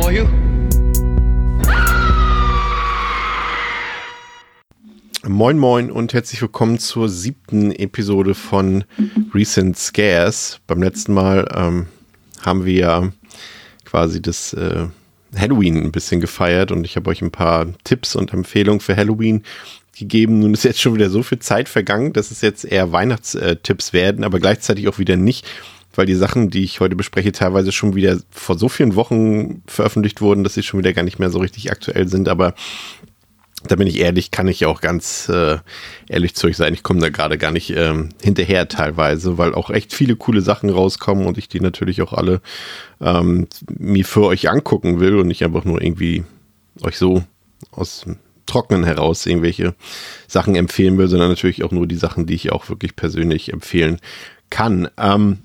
For you. Moin Moin und herzlich willkommen zur siebten Episode von Recent Scares. Beim letzten Mal ähm, haben wir ja quasi das äh, Halloween ein bisschen gefeiert und ich habe euch ein paar Tipps und Empfehlungen für Halloween gegeben. Nun ist jetzt schon wieder so viel Zeit vergangen, dass es jetzt eher Weihnachtstipps werden, aber gleichzeitig auch wieder nicht, weil die Sachen, die ich heute bespreche, teilweise schon wieder vor so vielen Wochen veröffentlicht wurden, dass sie schon wieder gar nicht mehr so richtig aktuell sind. Aber da bin ich ehrlich, kann ich auch ganz äh, ehrlich zu euch sein. Ich komme da gerade gar nicht ähm, hinterher teilweise, weil auch echt viele coole Sachen rauskommen und ich die natürlich auch alle ähm, mir für euch angucken will und nicht einfach nur irgendwie euch so aus dem Trocknen heraus irgendwelche Sachen empfehlen will, sondern natürlich auch nur die Sachen, die ich auch wirklich persönlich empfehlen kann. Ähm,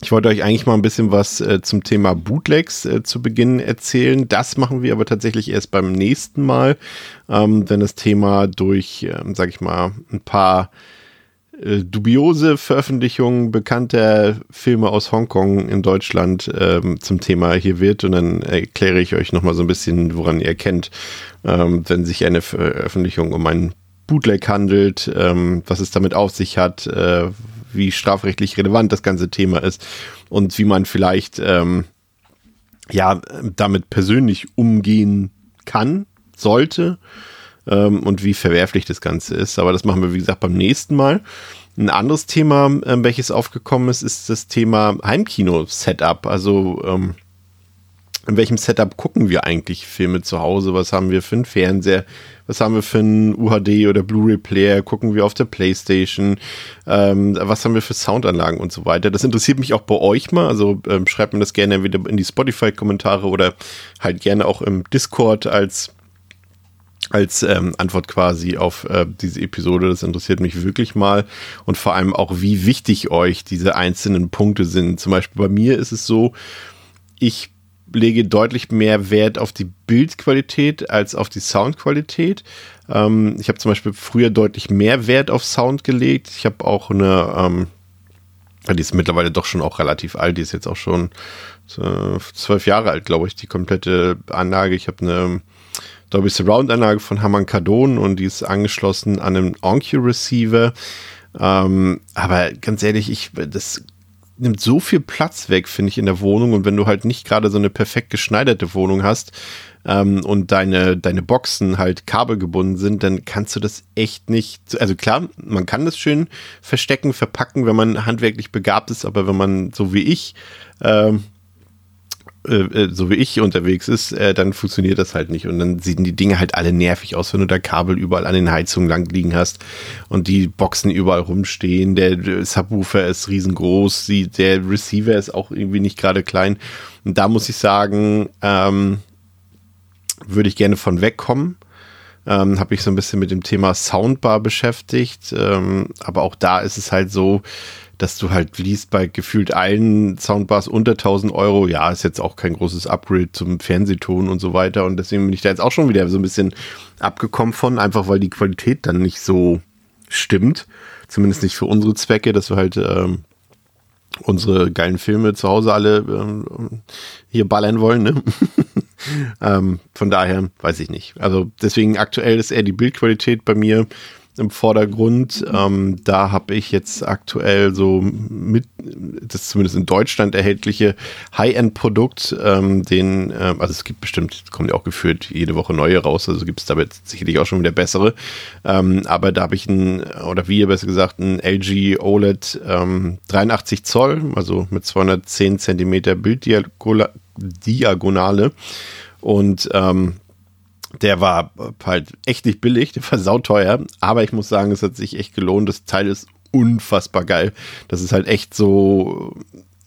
ich wollte euch eigentlich mal ein bisschen was äh, zum Thema Bootlegs äh, zu Beginn erzählen. Das machen wir aber tatsächlich erst beim nächsten Mal, ähm, wenn das Thema durch, äh, sag ich mal, ein paar äh, dubiose Veröffentlichungen bekannter Filme aus Hongkong in Deutschland ähm, zum Thema hier wird. Und dann erkläre ich euch nochmal so ein bisschen, woran ihr erkennt, ähm, wenn sich eine Veröffentlichung um einen Bootleg handelt, ähm, was es damit auf sich hat, äh, wie strafrechtlich relevant das ganze Thema ist und wie man vielleicht ähm, ja damit persönlich umgehen kann, sollte ähm, und wie verwerflich das Ganze ist. Aber das machen wir, wie gesagt, beim nächsten Mal. Ein anderes Thema, äh, welches aufgekommen ist, ist das Thema Heimkino-Setup. Also ähm, in welchem Setup gucken wir eigentlich Filme zu Hause? Was haben wir für einen Fernseher? Was haben wir für einen UHD oder Blu-ray-Player? Gucken wir auf der Playstation? Ähm, was haben wir für Soundanlagen und so weiter? Das interessiert mich auch bei euch mal. Also ähm, schreibt mir das gerne entweder in die Spotify-Kommentare oder halt gerne auch im Discord als als ähm, Antwort quasi auf äh, diese Episode. Das interessiert mich wirklich mal und vor allem auch, wie wichtig euch diese einzelnen Punkte sind. Zum Beispiel bei mir ist es so, ich lege deutlich mehr Wert auf die Bildqualität als auf die Soundqualität. Ähm, ich habe zum Beispiel früher deutlich mehr Wert auf Sound gelegt. Ich habe auch eine, ähm, die ist mittlerweile doch schon auch relativ alt, die ist jetzt auch schon äh, zwölf Jahre alt, glaube ich, die komplette Anlage. Ich habe eine Dolby Surround Anlage von Harman Kardon und die ist angeschlossen an einen Onkyo Receiver. Ähm, aber ganz ehrlich, ich, das nimmt so viel Platz weg, finde ich, in der Wohnung. Und wenn du halt nicht gerade so eine perfekt geschneiderte Wohnung hast ähm, und deine, deine Boxen halt kabelgebunden sind, dann kannst du das echt nicht. Also klar, man kann das schön verstecken, verpacken, wenn man handwerklich begabt ist, aber wenn man so wie ich ähm, äh, so wie ich unterwegs ist, äh, dann funktioniert das halt nicht. Und dann sehen die Dinge halt alle nervig aus, wenn du da Kabel überall an den Heizungen lang liegen hast und die Boxen überall rumstehen. Der Subwoofer ist riesengroß, die, der Receiver ist auch irgendwie nicht gerade klein. Und da muss ich sagen, ähm, würde ich gerne von wegkommen. Ähm, habe ich so ein bisschen mit dem Thema Soundbar beschäftigt. Ähm, aber auch da ist es halt so, dass du halt liest bei gefühlt allen Soundbars unter 1000 Euro, ja, ist jetzt auch kein großes Upgrade zum Fernsehton und so weiter. Und deswegen bin ich da jetzt auch schon wieder so ein bisschen abgekommen von, einfach weil die Qualität dann nicht so stimmt. Zumindest nicht für unsere Zwecke, dass wir halt ähm, unsere geilen Filme zu Hause alle ähm, hier ballern wollen. Ne? ähm, von daher weiß ich nicht. Also deswegen aktuell ist eher die Bildqualität bei mir im Vordergrund. Ähm, da habe ich jetzt aktuell so mit, das zumindest in Deutschland erhältliche High-End-Produkt, ähm, den, äh, also es gibt bestimmt, kommt ja auch geführt jede Woche neue raus, also gibt es damit sicherlich auch schon wieder bessere. Ähm, aber da habe ich ein, oder wie besser gesagt, ein LG OLED 83 Zoll, also mit 210 Zentimeter Bilddiagonale. Und ähm, der war halt echt nicht billig, der war sauteuer, aber ich muss sagen, es hat sich echt gelohnt. Das Teil ist unfassbar geil. Das ist halt echt so,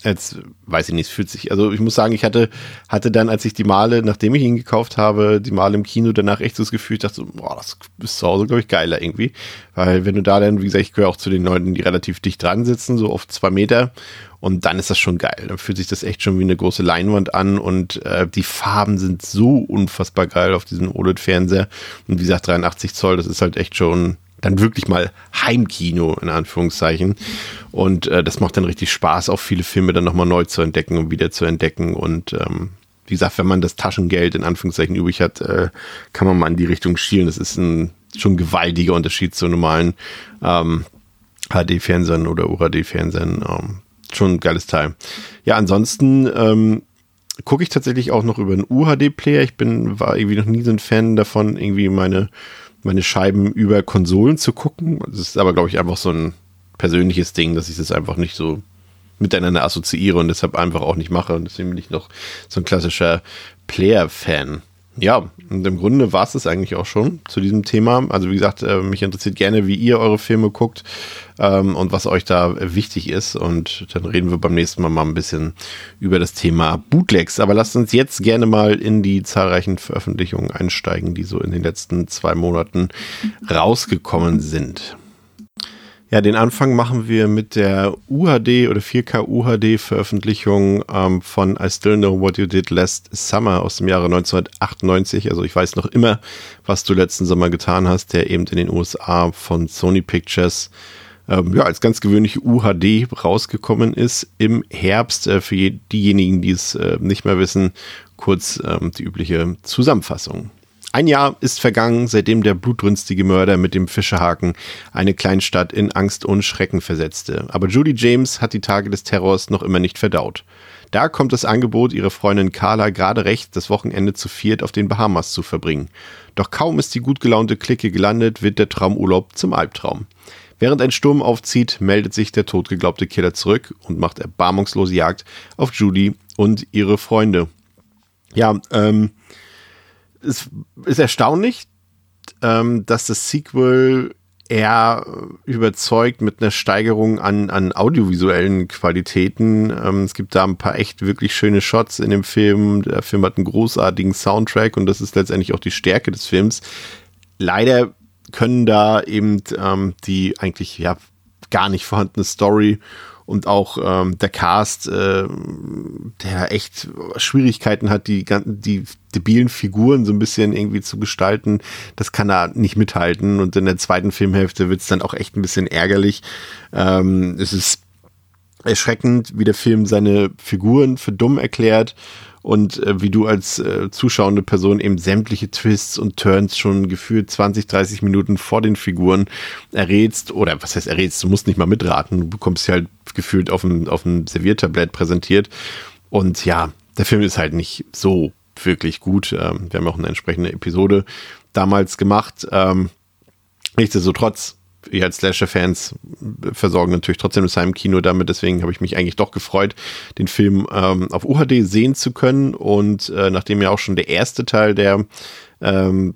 Jetzt weiß ich nicht, es fühlt sich, also ich muss sagen, ich hatte, hatte dann, als ich die Male, nachdem ich ihn gekauft habe, die Male im Kino danach echt so das Gefühl, ich dachte so, boah, das ist zu Hause, glaube ich, geiler irgendwie. Weil wenn du da dann, wie gesagt, ich gehöre auch zu den Leuten, die relativ dicht dran sitzen, so auf zwei Meter, und dann ist das schon geil. Dann fühlt sich das echt schon wie eine große Leinwand an und äh, die Farben sind so unfassbar geil auf diesem OLED-Fernseher. Und wie gesagt, 83 Zoll, das ist halt echt schon dann wirklich mal Heimkino in Anführungszeichen. Und äh, das macht dann richtig Spaß, auch viele Filme dann nochmal neu zu entdecken und wieder zu entdecken. Und ähm, wie gesagt, wenn man das Taschengeld in Anführungszeichen übrig hat, äh, kann man mal in die Richtung schielen. Das ist ein schon gewaltiger Unterschied zu normalen ähm, HD-Fernsehern oder UHD-Fernsehern. Ähm, schon ein geiles Teil. Ja, ansonsten ähm, gucke ich tatsächlich auch noch über einen UHD-Player. Ich bin, war irgendwie noch nie so ein Fan davon, irgendwie meine meine Scheiben über Konsolen zu gucken. Das ist aber, glaube ich, einfach so ein persönliches Ding, dass ich das einfach nicht so miteinander assoziiere und deshalb einfach auch nicht mache. Und deswegen bin ich noch so ein klassischer Player-Fan. Ja, und im Grunde war es das eigentlich auch schon zu diesem Thema. Also wie gesagt, äh, mich interessiert gerne, wie ihr eure Filme guckt ähm, und was euch da wichtig ist. Und dann reden wir beim nächsten Mal mal ein bisschen über das Thema Bootlegs. Aber lasst uns jetzt gerne mal in die zahlreichen Veröffentlichungen einsteigen, die so in den letzten zwei Monaten rausgekommen sind. Ja, den Anfang machen wir mit der UHD oder 4K UHD Veröffentlichung ähm, von I Still Know What You Did Last Summer aus dem Jahre 1998. Also ich weiß noch immer, was du letzten Sommer getan hast, der eben in den USA von Sony Pictures ähm, ja, als ganz gewöhnliche UHD rausgekommen ist im Herbst. Äh, für diejenigen, die es äh, nicht mehr wissen, kurz ähm, die übliche Zusammenfassung. Ein Jahr ist vergangen, seitdem der blutrünstige Mörder mit dem Fischehaken eine Kleinstadt in Angst und Schrecken versetzte. Aber Judy James hat die Tage des Terrors noch immer nicht verdaut. Da kommt das Angebot, ihre Freundin Carla gerade recht, das Wochenende zu viert auf den Bahamas zu verbringen. Doch kaum ist die gut gelaunte Clique gelandet, wird der Traumurlaub zum Albtraum. Während ein Sturm aufzieht, meldet sich der totgeglaubte Killer zurück und macht erbarmungslose Jagd auf Judy und ihre Freunde. Ja, ähm, es ist erstaunlich, ähm, dass das Sequel eher überzeugt mit einer Steigerung an, an audiovisuellen Qualitäten. Ähm, es gibt da ein paar echt wirklich schöne Shots in dem Film. Der Film hat einen großartigen Soundtrack und das ist letztendlich auch die Stärke des Films. Leider können da eben ähm, die eigentlich ja gar nicht vorhandene Story und auch ähm, der Cast, äh, der echt Schwierigkeiten hat, die die debilen Figuren so ein bisschen irgendwie zu gestalten, das kann er nicht mithalten. Und in der zweiten Filmhälfte wird es dann auch echt ein bisschen ärgerlich. Ähm, es ist erschreckend, wie der Film seine Figuren für dumm erklärt und äh, wie du als äh, zuschauende Person eben sämtliche Twists und Turns schon gefühlt 20, 30 Minuten vor den Figuren errätst oder was heißt errätst, du musst nicht mal mitraten, du bekommst sie halt gefühlt auf dem, auf dem Serviertablett präsentiert und ja, der Film ist halt nicht so wirklich gut. Ähm, wir haben auch eine entsprechende Episode damals gemacht. Ähm, nichtsdestotrotz wir als Slasher-Fans versorgen natürlich trotzdem das Heimkino damit. Deswegen habe ich mich eigentlich doch gefreut, den Film ähm, auf UHD sehen zu können. Und äh, nachdem ja auch schon der erste Teil der ähm,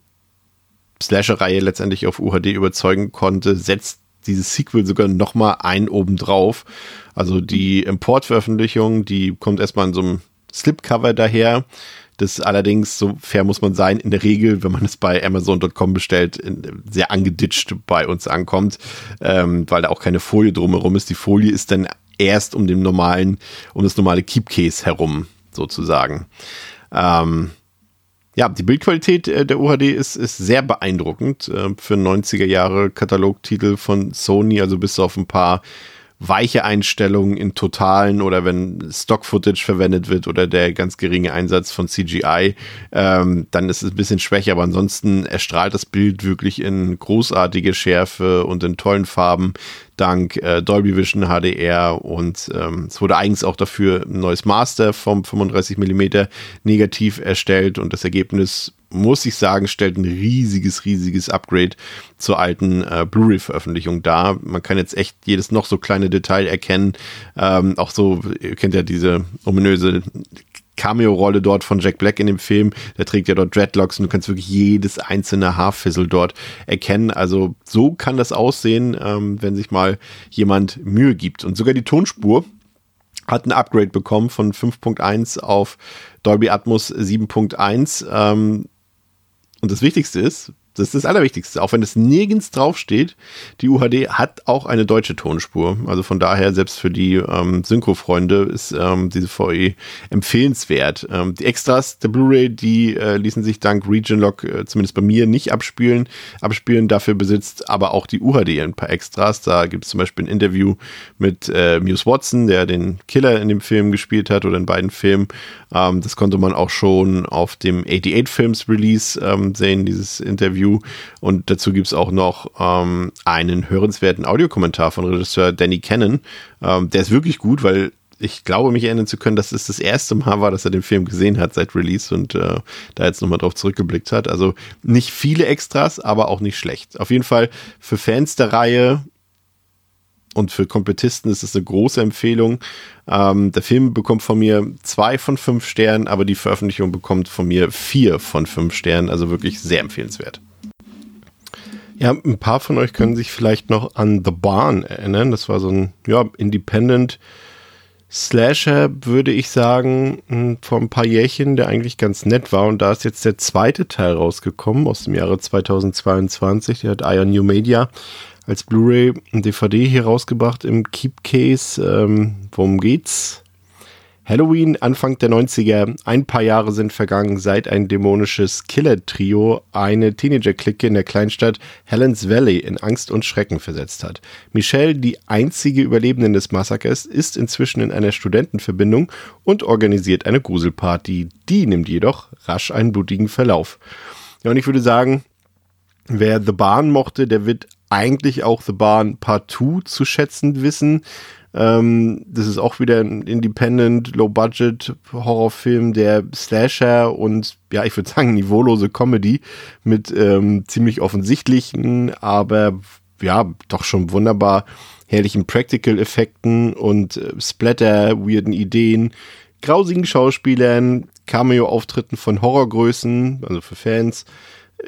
Slasher-Reihe letztendlich auf UHD überzeugen konnte, setzt dieses Sequel sogar noch mal ein obendrauf. Also die Importveröffentlichung, die kommt erstmal in so einem Slipcover daher das allerdings, so fair muss man sein, in der Regel, wenn man es bei Amazon.com bestellt, sehr angeditscht bei uns ankommt, ähm, weil da auch keine Folie drumherum ist. Die Folie ist dann erst um den normalen, um das normale Keepcase herum, sozusagen. Ähm, ja, die Bildqualität äh, der UHD ist, ist sehr beeindruckend äh, für 90er Jahre Katalogtitel von Sony, also bis auf ein paar weiche Einstellungen in Totalen oder wenn Stock-Footage verwendet wird oder der ganz geringe Einsatz von CGI, ähm, dann ist es ein bisschen schwächer, aber ansonsten erstrahlt das Bild wirklich in großartige Schärfe und in tollen Farben dank äh, Dolby Vision HDR und ähm, es wurde eigens auch dafür ein neues Master vom 35 mm negativ erstellt und das Ergebnis muss ich sagen, stellt ein riesiges, riesiges Upgrade zur alten äh, Blu-ray-Veröffentlichung dar. Man kann jetzt echt jedes noch so kleine Detail erkennen. Ähm, auch so, ihr kennt ja diese ominöse Cameo-Rolle dort von Jack Black in dem Film. Der trägt ja dort Dreadlocks und du kannst wirklich jedes einzelne Haarfizzle dort erkennen. Also so kann das aussehen, ähm, wenn sich mal jemand Mühe gibt. Und sogar die Tonspur hat ein Upgrade bekommen von 5.1 auf Dolby Atmos 7.1. Ähm, und das Wichtigste ist, das ist das Allerwichtigste. Auch wenn es nirgends draufsteht, die UHD hat auch eine deutsche Tonspur. Also von daher, selbst für die ähm, Synchro-Freunde ist ähm, diese VE empfehlenswert. Ähm, die Extras der Blu-ray, die äh, ließen sich dank Region-Lock äh, zumindest bei mir nicht abspielen. Abspielen dafür besitzt aber auch die UHD ein paar Extras. Da gibt es zum Beispiel ein Interview mit äh, Muse Watson, der den Killer in dem Film gespielt hat oder in beiden Filmen. Ähm, das konnte man auch schon auf dem 88 Films Release ähm, sehen, dieses Interview. Und dazu gibt es auch noch ähm, einen hörenswerten Audiokommentar von Regisseur Danny Cannon. Ähm, der ist wirklich gut, weil ich glaube, mich erinnern zu können, dass es das erste Mal war, dass er den Film gesehen hat seit Release und äh, da jetzt nochmal drauf zurückgeblickt hat. Also nicht viele Extras, aber auch nicht schlecht. Auf jeden Fall für Fans der Reihe und für Kompetisten ist es eine große Empfehlung. Ähm, der Film bekommt von mir zwei von fünf Sternen, aber die Veröffentlichung bekommt von mir vier von fünf Sternen, also wirklich sehr empfehlenswert. Ja, ein paar von euch können sich vielleicht noch an The Barn erinnern. Das war so ein ja, Independent Slasher, würde ich sagen, hm, vor ein paar Jährchen, der eigentlich ganz nett war. Und da ist jetzt der zweite Teil rausgekommen aus dem Jahre 2022. Der hat Iron New Media als Blu-ray und DVD hier rausgebracht im Keep Case. Ähm, worum geht's? Halloween, Anfang der 90er, ein paar Jahre sind vergangen, seit ein dämonisches Killer-Trio eine Teenager-Clique in der Kleinstadt Helens Valley in Angst und Schrecken versetzt hat. Michelle, die einzige Überlebende des Massakers, ist inzwischen in einer Studentenverbindung und organisiert eine Gruselparty. Die nimmt jedoch rasch einen blutigen Verlauf. Ja, und ich würde sagen, wer The Barn mochte, der wird eigentlich auch The Barn Part 2 zu schätzen wissen. Ähm, das ist auch wieder ein Independent, Low-Budget Horrorfilm, der Slasher und ja, ich würde sagen, niveaulose Comedy mit ähm, ziemlich offensichtlichen, aber ja, doch schon wunderbar herrlichen Practical-Effekten und äh, Splatter, weirden Ideen, grausigen Schauspielern, Cameo-Auftritten von Horrorgrößen, also für Fans,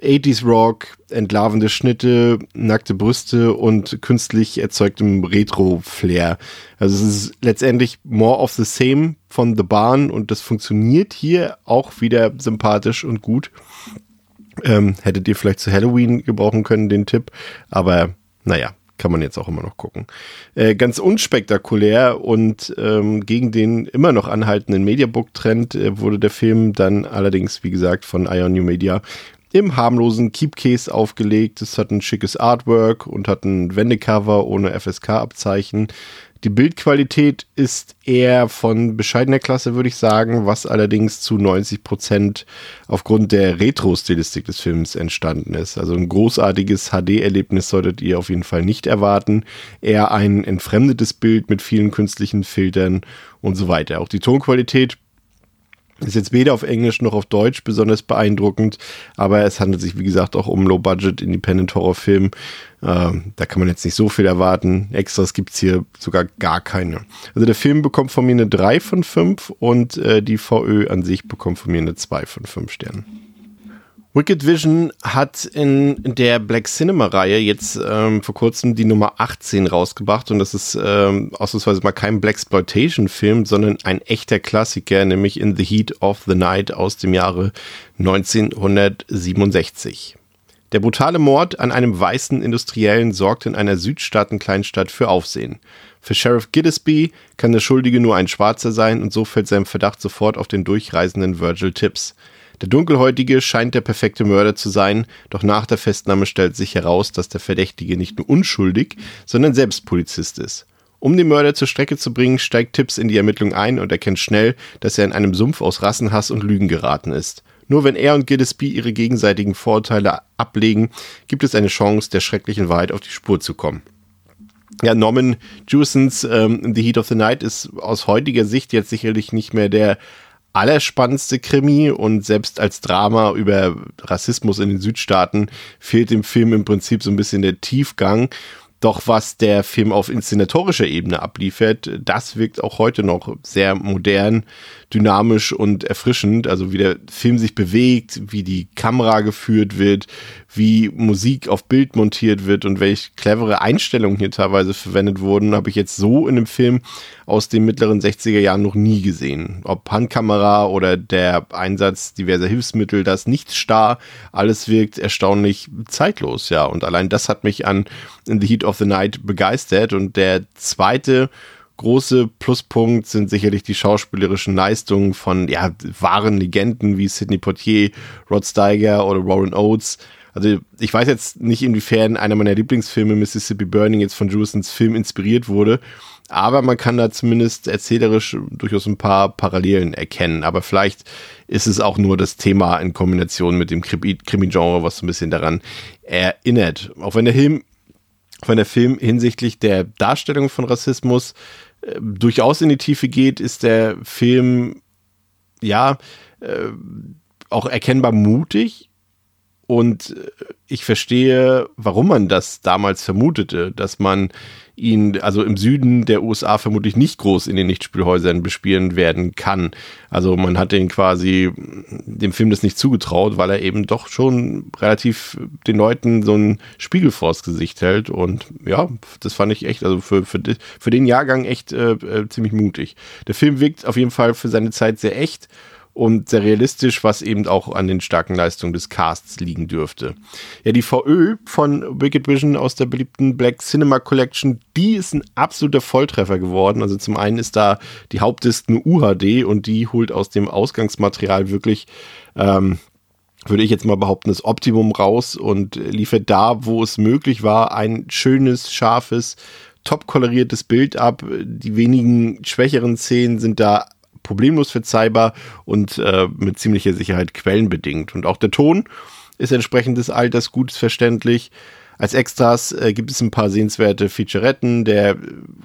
80s Rock, entlarvende Schnitte, nackte Brüste und künstlich erzeugtem Retro-Flair. Also es ist letztendlich more of the same von The Barn und das funktioniert hier auch wieder sympathisch und gut. Ähm, hättet ihr vielleicht zu Halloween gebrauchen können, den Tipp, aber naja, kann man jetzt auch immer noch gucken. Äh, ganz unspektakulär und ähm, gegen den immer noch anhaltenden Mediabook-Trend äh, wurde der Film dann allerdings, wie gesagt, von Ion New Media im harmlosen Keepcase aufgelegt. Es hat ein schickes Artwork und hat ein Wendecover ohne FSK-Abzeichen. Die Bildqualität ist eher von bescheidener Klasse, würde ich sagen, was allerdings zu 90 Prozent aufgrund der Retro-Stilistik des Films entstanden ist. Also ein großartiges HD-Erlebnis solltet ihr auf jeden Fall nicht erwarten. Eher ein entfremdetes Bild mit vielen künstlichen Filtern und so weiter. Auch die Tonqualität ist jetzt weder auf Englisch noch auf Deutsch besonders beeindruckend, aber es handelt sich, wie gesagt, auch um Low-Budget Independent Horrorfilm. Ähm, da kann man jetzt nicht so viel erwarten. Extras gibt's hier sogar gar keine. Also der Film bekommt von mir eine 3 von 5 und äh, die VÖ an sich bekommt von mir eine 2 von 5 Sternen. Wicked Vision hat in der Black Cinema-Reihe jetzt ähm, vor kurzem die Nummer 18 rausgebracht und das ist ähm, ausnahmsweise mal kein Blaxploitation-Film, sondern ein echter Klassiker, nämlich In the Heat of the Night aus dem Jahre 1967. Der brutale Mord an einem weißen Industriellen sorgt in einer Südstaaten-Kleinstadt für Aufsehen. Für Sheriff Giddesby kann der Schuldige nur ein Schwarzer sein und so fällt sein Verdacht sofort auf den durchreisenden Virgil Tips. Der Dunkelhäutige scheint der perfekte Mörder zu sein, doch nach der Festnahme stellt sich heraus, dass der Verdächtige nicht nur unschuldig, sondern selbst Polizist ist. Um den Mörder zur Strecke zu bringen, steigt Tipps in die Ermittlung ein und erkennt schnell, dass er in einem Sumpf aus Rassenhass und Lügen geraten ist. Nur wenn er und Gillespie ihre gegenseitigen Vorurteile ablegen, gibt es eine Chance, der schrecklichen Wahrheit auf die Spur zu kommen. Ja, Norman Jewsons ähm, The Heat of the Night ist aus heutiger Sicht jetzt sicherlich nicht mehr der allerspannendste Krimi und selbst als Drama über Rassismus in den Südstaaten fehlt dem Film im Prinzip so ein bisschen der Tiefgang. Doch was der Film auf inszenatorischer Ebene abliefert, das wirkt auch heute noch sehr modern, dynamisch und erfrischend. Also wie der Film sich bewegt, wie die Kamera geführt wird, wie Musik auf Bild montiert wird und welche clevere Einstellungen hier teilweise verwendet wurden, habe ich jetzt so in einem Film aus den mittleren 60er Jahren noch nie gesehen. Ob Handkamera oder der Einsatz diverser Hilfsmittel, das nicht starr, alles wirkt erstaunlich zeitlos, ja. Und allein das hat mich an In the Heat of the Night begeistert. Und der zweite große Pluspunkt sind sicherlich die schauspielerischen Leistungen von ja, wahren Legenden wie Sidney Poitier, Rod Steiger oder Warren Oates. Also ich weiß jetzt nicht, inwiefern einer meiner Lieblingsfilme Mississippi Burning jetzt von Jewisons Film inspiriert wurde, aber man kann da zumindest erzählerisch durchaus ein paar Parallelen erkennen. Aber vielleicht ist es auch nur das Thema in Kombination mit dem Krimi-Genre, was so ein bisschen daran erinnert. Auch wenn der Film wenn der Film hinsichtlich der Darstellung von Rassismus äh, durchaus in die Tiefe geht, ist der Film ja äh, auch erkennbar mutig. Und äh, ich verstehe, warum man das damals vermutete, dass man ihn also im Süden der USA vermutlich nicht groß in den Nichtspielhäusern bespielen werden kann. Also man hat den quasi dem Film das nicht zugetraut, weil er eben doch schon relativ den Leuten so ein Spiegel vors Gesicht hält. Und ja, das fand ich echt, also für, für, für den Jahrgang echt äh, äh ziemlich mutig. Der Film wirkt auf jeden Fall für seine Zeit sehr echt und sehr realistisch, was eben auch an den starken Leistungen des Casts liegen dürfte. Ja, die VÖ von Wicked Vision aus der beliebten Black Cinema Collection, die ist ein absoluter Volltreffer geworden. Also zum einen ist da die Hauptdisk eine UHD und die holt aus dem Ausgangsmaterial wirklich ähm, würde ich jetzt mal behaupten, das Optimum raus und liefert da, wo es möglich war, ein schönes, scharfes, top koloriertes Bild ab. Die wenigen schwächeren Szenen sind da problemlos verzeihbar und äh, mit ziemlicher Sicherheit quellenbedingt. Und auch der Ton ist entsprechend des Alters gut verständlich. Als Extras äh, gibt es ein paar sehenswerte Featuretten. Der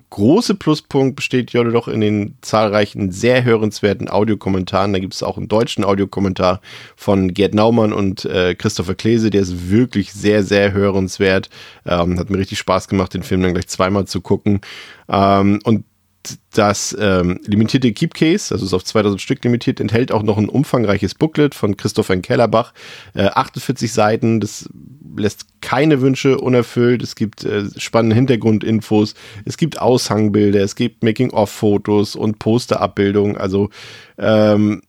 große Pluspunkt besteht ja doch in den zahlreichen sehr hörenswerten Audiokommentaren. Da gibt es auch einen deutschen Audiokommentar von Gerd Naumann und äh, Christopher Klese. Der ist wirklich sehr, sehr hörenswert. Ähm, hat mir richtig Spaß gemacht, den Film dann gleich zweimal zu gucken. Ähm, und das ähm, limitierte Keepcase, also ist auf 2000 Stück limitiert, enthält auch noch ein umfangreiches Booklet von Christoph Kellerbach. Äh, 48 Seiten, das lässt keine Wünsche unerfüllt. Es gibt äh, spannende Hintergrundinfos, es gibt Aushangbilder, es gibt Making-of-Fotos und Posterabbildungen. Also ähm,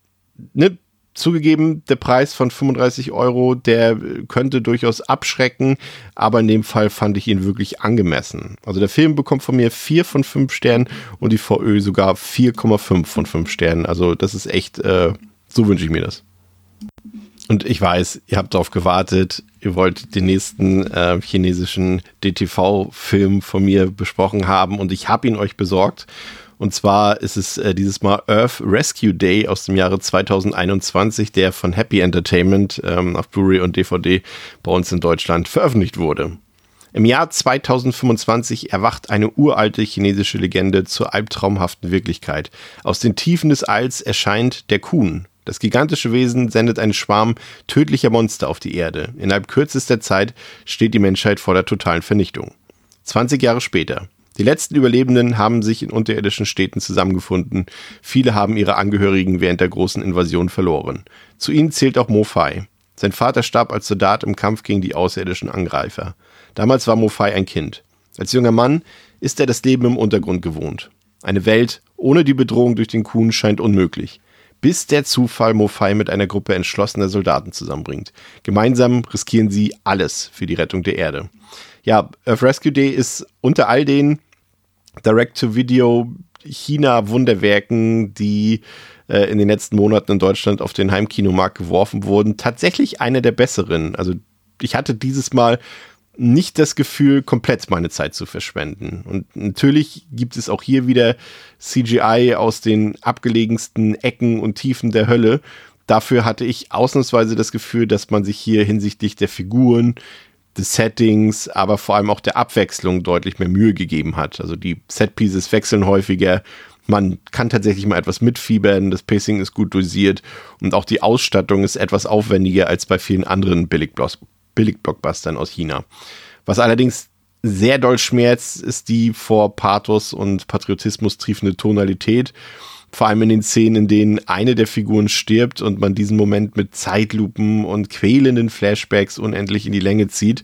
ne, Zugegeben, der Preis von 35 Euro, der könnte durchaus abschrecken, aber in dem Fall fand ich ihn wirklich angemessen. Also der Film bekommt von mir 4 von 5 Sternen und die VÖ sogar 4,5 von 5 Sternen. Also das ist echt, äh, so wünsche ich mir das. Und ich weiß, ihr habt darauf gewartet, ihr wollt den nächsten äh, chinesischen DTV-Film von mir besprochen haben und ich habe ihn euch besorgt. Und zwar ist es äh, dieses Mal Earth Rescue Day aus dem Jahre 2021, der von Happy Entertainment ähm, auf Blu-ray und DVD bei uns in Deutschland veröffentlicht wurde. Im Jahr 2025 erwacht eine uralte chinesische Legende zur albtraumhaften Wirklichkeit. Aus den Tiefen des Alls erscheint der Kuhn. Das gigantische Wesen sendet einen Schwarm tödlicher Monster auf die Erde. Innerhalb kürzester Zeit steht die Menschheit vor der totalen Vernichtung. 20 Jahre später. Die letzten Überlebenden haben sich in unterirdischen Städten zusammengefunden. Viele haben ihre Angehörigen während der großen Invasion verloren. Zu ihnen zählt auch Mo Fai. Sein Vater starb als Soldat im Kampf gegen die außerirdischen Angreifer. Damals war Mo Fai ein Kind. Als junger Mann ist er das Leben im Untergrund gewohnt. Eine Welt ohne die Bedrohung durch den Kuhn scheint unmöglich. Bis der Zufall Mo Fai mit einer Gruppe entschlossener Soldaten zusammenbringt. Gemeinsam riskieren sie alles für die Rettung der Erde ja, Earth Rescue Day ist unter all den Direct-to-Video China-Wunderwerken, die äh, in den letzten Monaten in Deutschland auf den Heimkinomarkt geworfen wurden, tatsächlich eine der besseren. Also ich hatte dieses Mal nicht das Gefühl, komplett meine Zeit zu verschwenden. Und natürlich gibt es auch hier wieder CGI aus den abgelegensten Ecken und Tiefen der Hölle. Dafür hatte ich ausnahmsweise das Gefühl, dass man sich hier hinsichtlich der Figuren, des Settings, aber vor allem auch der Abwechslung deutlich mehr Mühe gegeben hat. Also die Setpieces wechseln häufiger. Man kann tatsächlich mal etwas mitfiebern, das Pacing ist gut dosiert und auch die Ausstattung ist etwas aufwendiger als bei vielen anderen Billig-Blockbustern aus China. Was allerdings sehr doll schmerzt, ist die vor Pathos und Patriotismus triefende Tonalität. Vor allem in den Szenen, in denen eine der Figuren stirbt und man diesen Moment mit Zeitlupen und quälenden Flashbacks unendlich in die Länge zieht.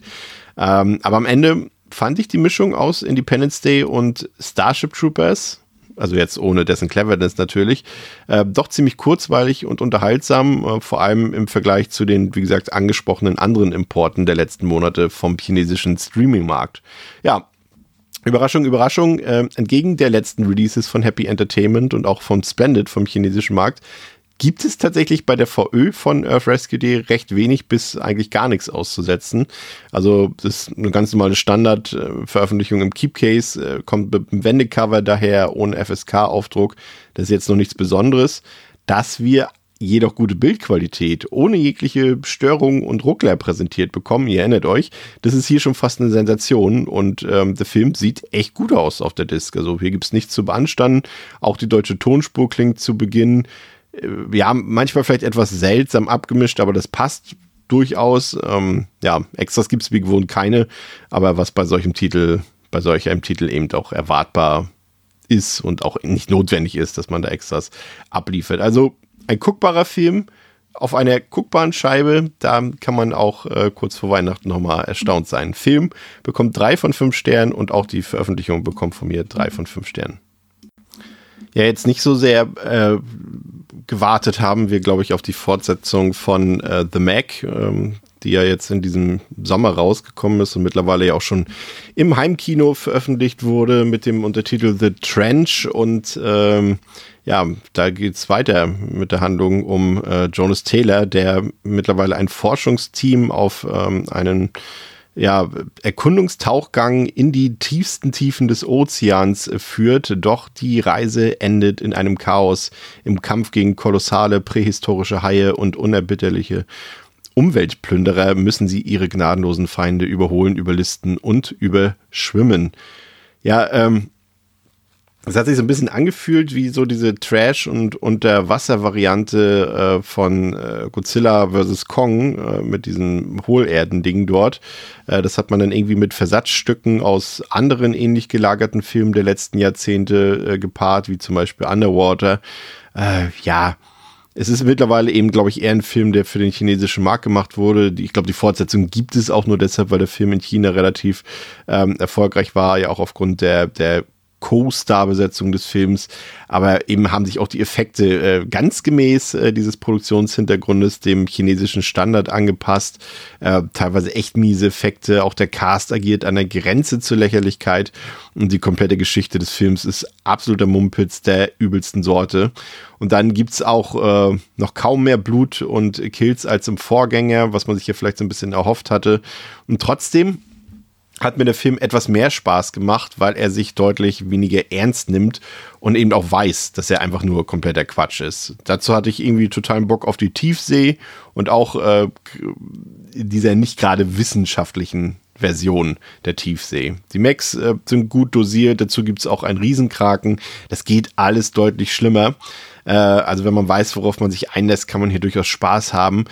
Ähm, aber am Ende fand ich die Mischung aus Independence Day und Starship Troopers, also jetzt ohne dessen Cleverness natürlich, äh, doch ziemlich kurzweilig und unterhaltsam, äh, vor allem im Vergleich zu den, wie gesagt, angesprochenen anderen Importen der letzten Monate vom chinesischen Streaming-Markt. Ja, Überraschung, Überraschung, äh, entgegen der letzten Releases von Happy Entertainment und auch von Splendid vom chinesischen Markt, gibt es tatsächlich bei der VÖ von Earth Rescue Day recht wenig bis eigentlich gar nichts auszusetzen. Also das ist eine ganz normale Standardveröffentlichung im Keepcase, äh, kommt mit einem Wendecover daher ohne FSK-Aufdruck. Das ist jetzt noch nichts Besonderes. Dass wir jedoch gute Bildqualität ohne jegliche Störung und Ruckler präsentiert bekommen. Ihr erinnert euch, das ist hier schon fast eine Sensation und ähm, der Film sieht echt gut aus auf der Disc. Also hier gibt es nichts zu beanstanden. Auch die deutsche Tonspur klingt zu Beginn äh, ja, manchmal vielleicht etwas seltsam abgemischt, aber das passt durchaus. Ähm, ja, Extras gibt es wie gewohnt keine, aber was bei solchem Titel, bei solch einem Titel eben auch erwartbar ist und auch nicht notwendig ist, dass man da Extras abliefert. Also ein guckbarer Film auf einer guckbaren Scheibe, da kann man auch äh, kurz vor Weihnachten nochmal erstaunt sein. Film bekommt drei von fünf Sternen und auch die Veröffentlichung bekommt von mir drei von fünf Sternen. Ja, jetzt nicht so sehr äh, gewartet haben wir, glaube ich, auf die Fortsetzung von äh, The Mac, ähm, die ja jetzt in diesem Sommer rausgekommen ist und mittlerweile ja auch schon im Heimkino veröffentlicht wurde mit dem Untertitel The Trench. Und ähm, ja, da geht's weiter mit der Handlung um äh, Jonas Taylor, der mittlerweile ein Forschungsteam auf ähm, einen ja, Erkundungstauchgang in die tiefsten Tiefen des Ozeans führt, doch die Reise endet in einem Chaos im Kampf gegen kolossale prähistorische Haie und unerbitterliche Umweltplünderer müssen sie ihre gnadenlosen Feinde überholen, überlisten und überschwimmen. Ja, ähm, es hat sich so ein bisschen angefühlt wie so diese Trash- und Unterwasser-Variante äh, von äh, Godzilla vs. Kong äh, mit diesem Hohlerden-Ding dort. Äh, das hat man dann irgendwie mit Versatzstücken aus anderen ähnlich gelagerten Filmen der letzten Jahrzehnte äh, gepaart, wie zum Beispiel Underwater. Äh, ja, es ist mittlerweile eben, glaube ich, eher ein Film, der für den chinesischen Markt gemacht wurde. Ich glaube, die Fortsetzung gibt es auch nur deshalb, weil der Film in China relativ ähm, erfolgreich war, ja auch aufgrund der, der Co-Star-Besetzung des Films, aber eben haben sich auch die Effekte äh, ganz gemäß äh, dieses Produktionshintergrundes dem chinesischen Standard angepasst. Äh, teilweise echt miese Effekte. Auch der Cast agiert an der Grenze zur Lächerlichkeit und die komplette Geschichte des Films ist absoluter Mumpitz der übelsten Sorte. Und dann gibt's auch äh, noch kaum mehr Blut und Kills als im Vorgänger, was man sich ja vielleicht so ein bisschen erhofft hatte. Und trotzdem hat mir der Film etwas mehr Spaß gemacht, weil er sich deutlich weniger ernst nimmt und eben auch weiß, dass er einfach nur kompletter Quatsch ist. Dazu hatte ich irgendwie totalen Bock auf die Tiefsee und auch äh, dieser nicht gerade wissenschaftlichen Version der Tiefsee. Die Mechs äh, sind gut dosiert, dazu gibt es auch einen Riesenkraken. Das geht alles deutlich schlimmer. Äh, also wenn man weiß, worauf man sich einlässt, kann man hier durchaus Spaß haben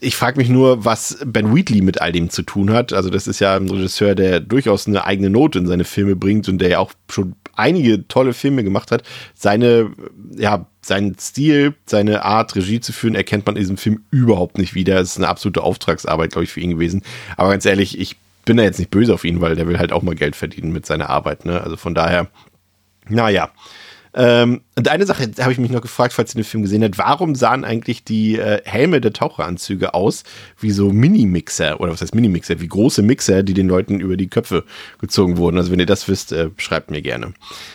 ich frage mich nur, was Ben Wheatley mit all dem zu tun hat. Also das ist ja ein Regisseur, der durchaus eine eigene Note in seine Filme bringt und der ja auch schon einige tolle Filme gemacht hat. Seine, ja, seinen Stil, seine Art, Regie zu führen, erkennt man in diesem Film überhaupt nicht wieder. Es ist eine absolute Auftragsarbeit, glaube ich, für ihn gewesen. Aber ganz ehrlich, ich bin da jetzt nicht böse auf ihn, weil der will halt auch mal Geld verdienen mit seiner Arbeit. Ne? Also von daher, naja. Ähm, und eine Sache habe ich mich noch gefragt, falls ihr den Film gesehen habt, warum sahen eigentlich die äh, Helme der Taucheranzüge aus wie so Mini-Mixer oder was heißt Mini-Mixer, wie große Mixer, die den Leuten über die Köpfe gezogen wurden. Also wenn ihr das wisst, äh, schreibt mir gerne.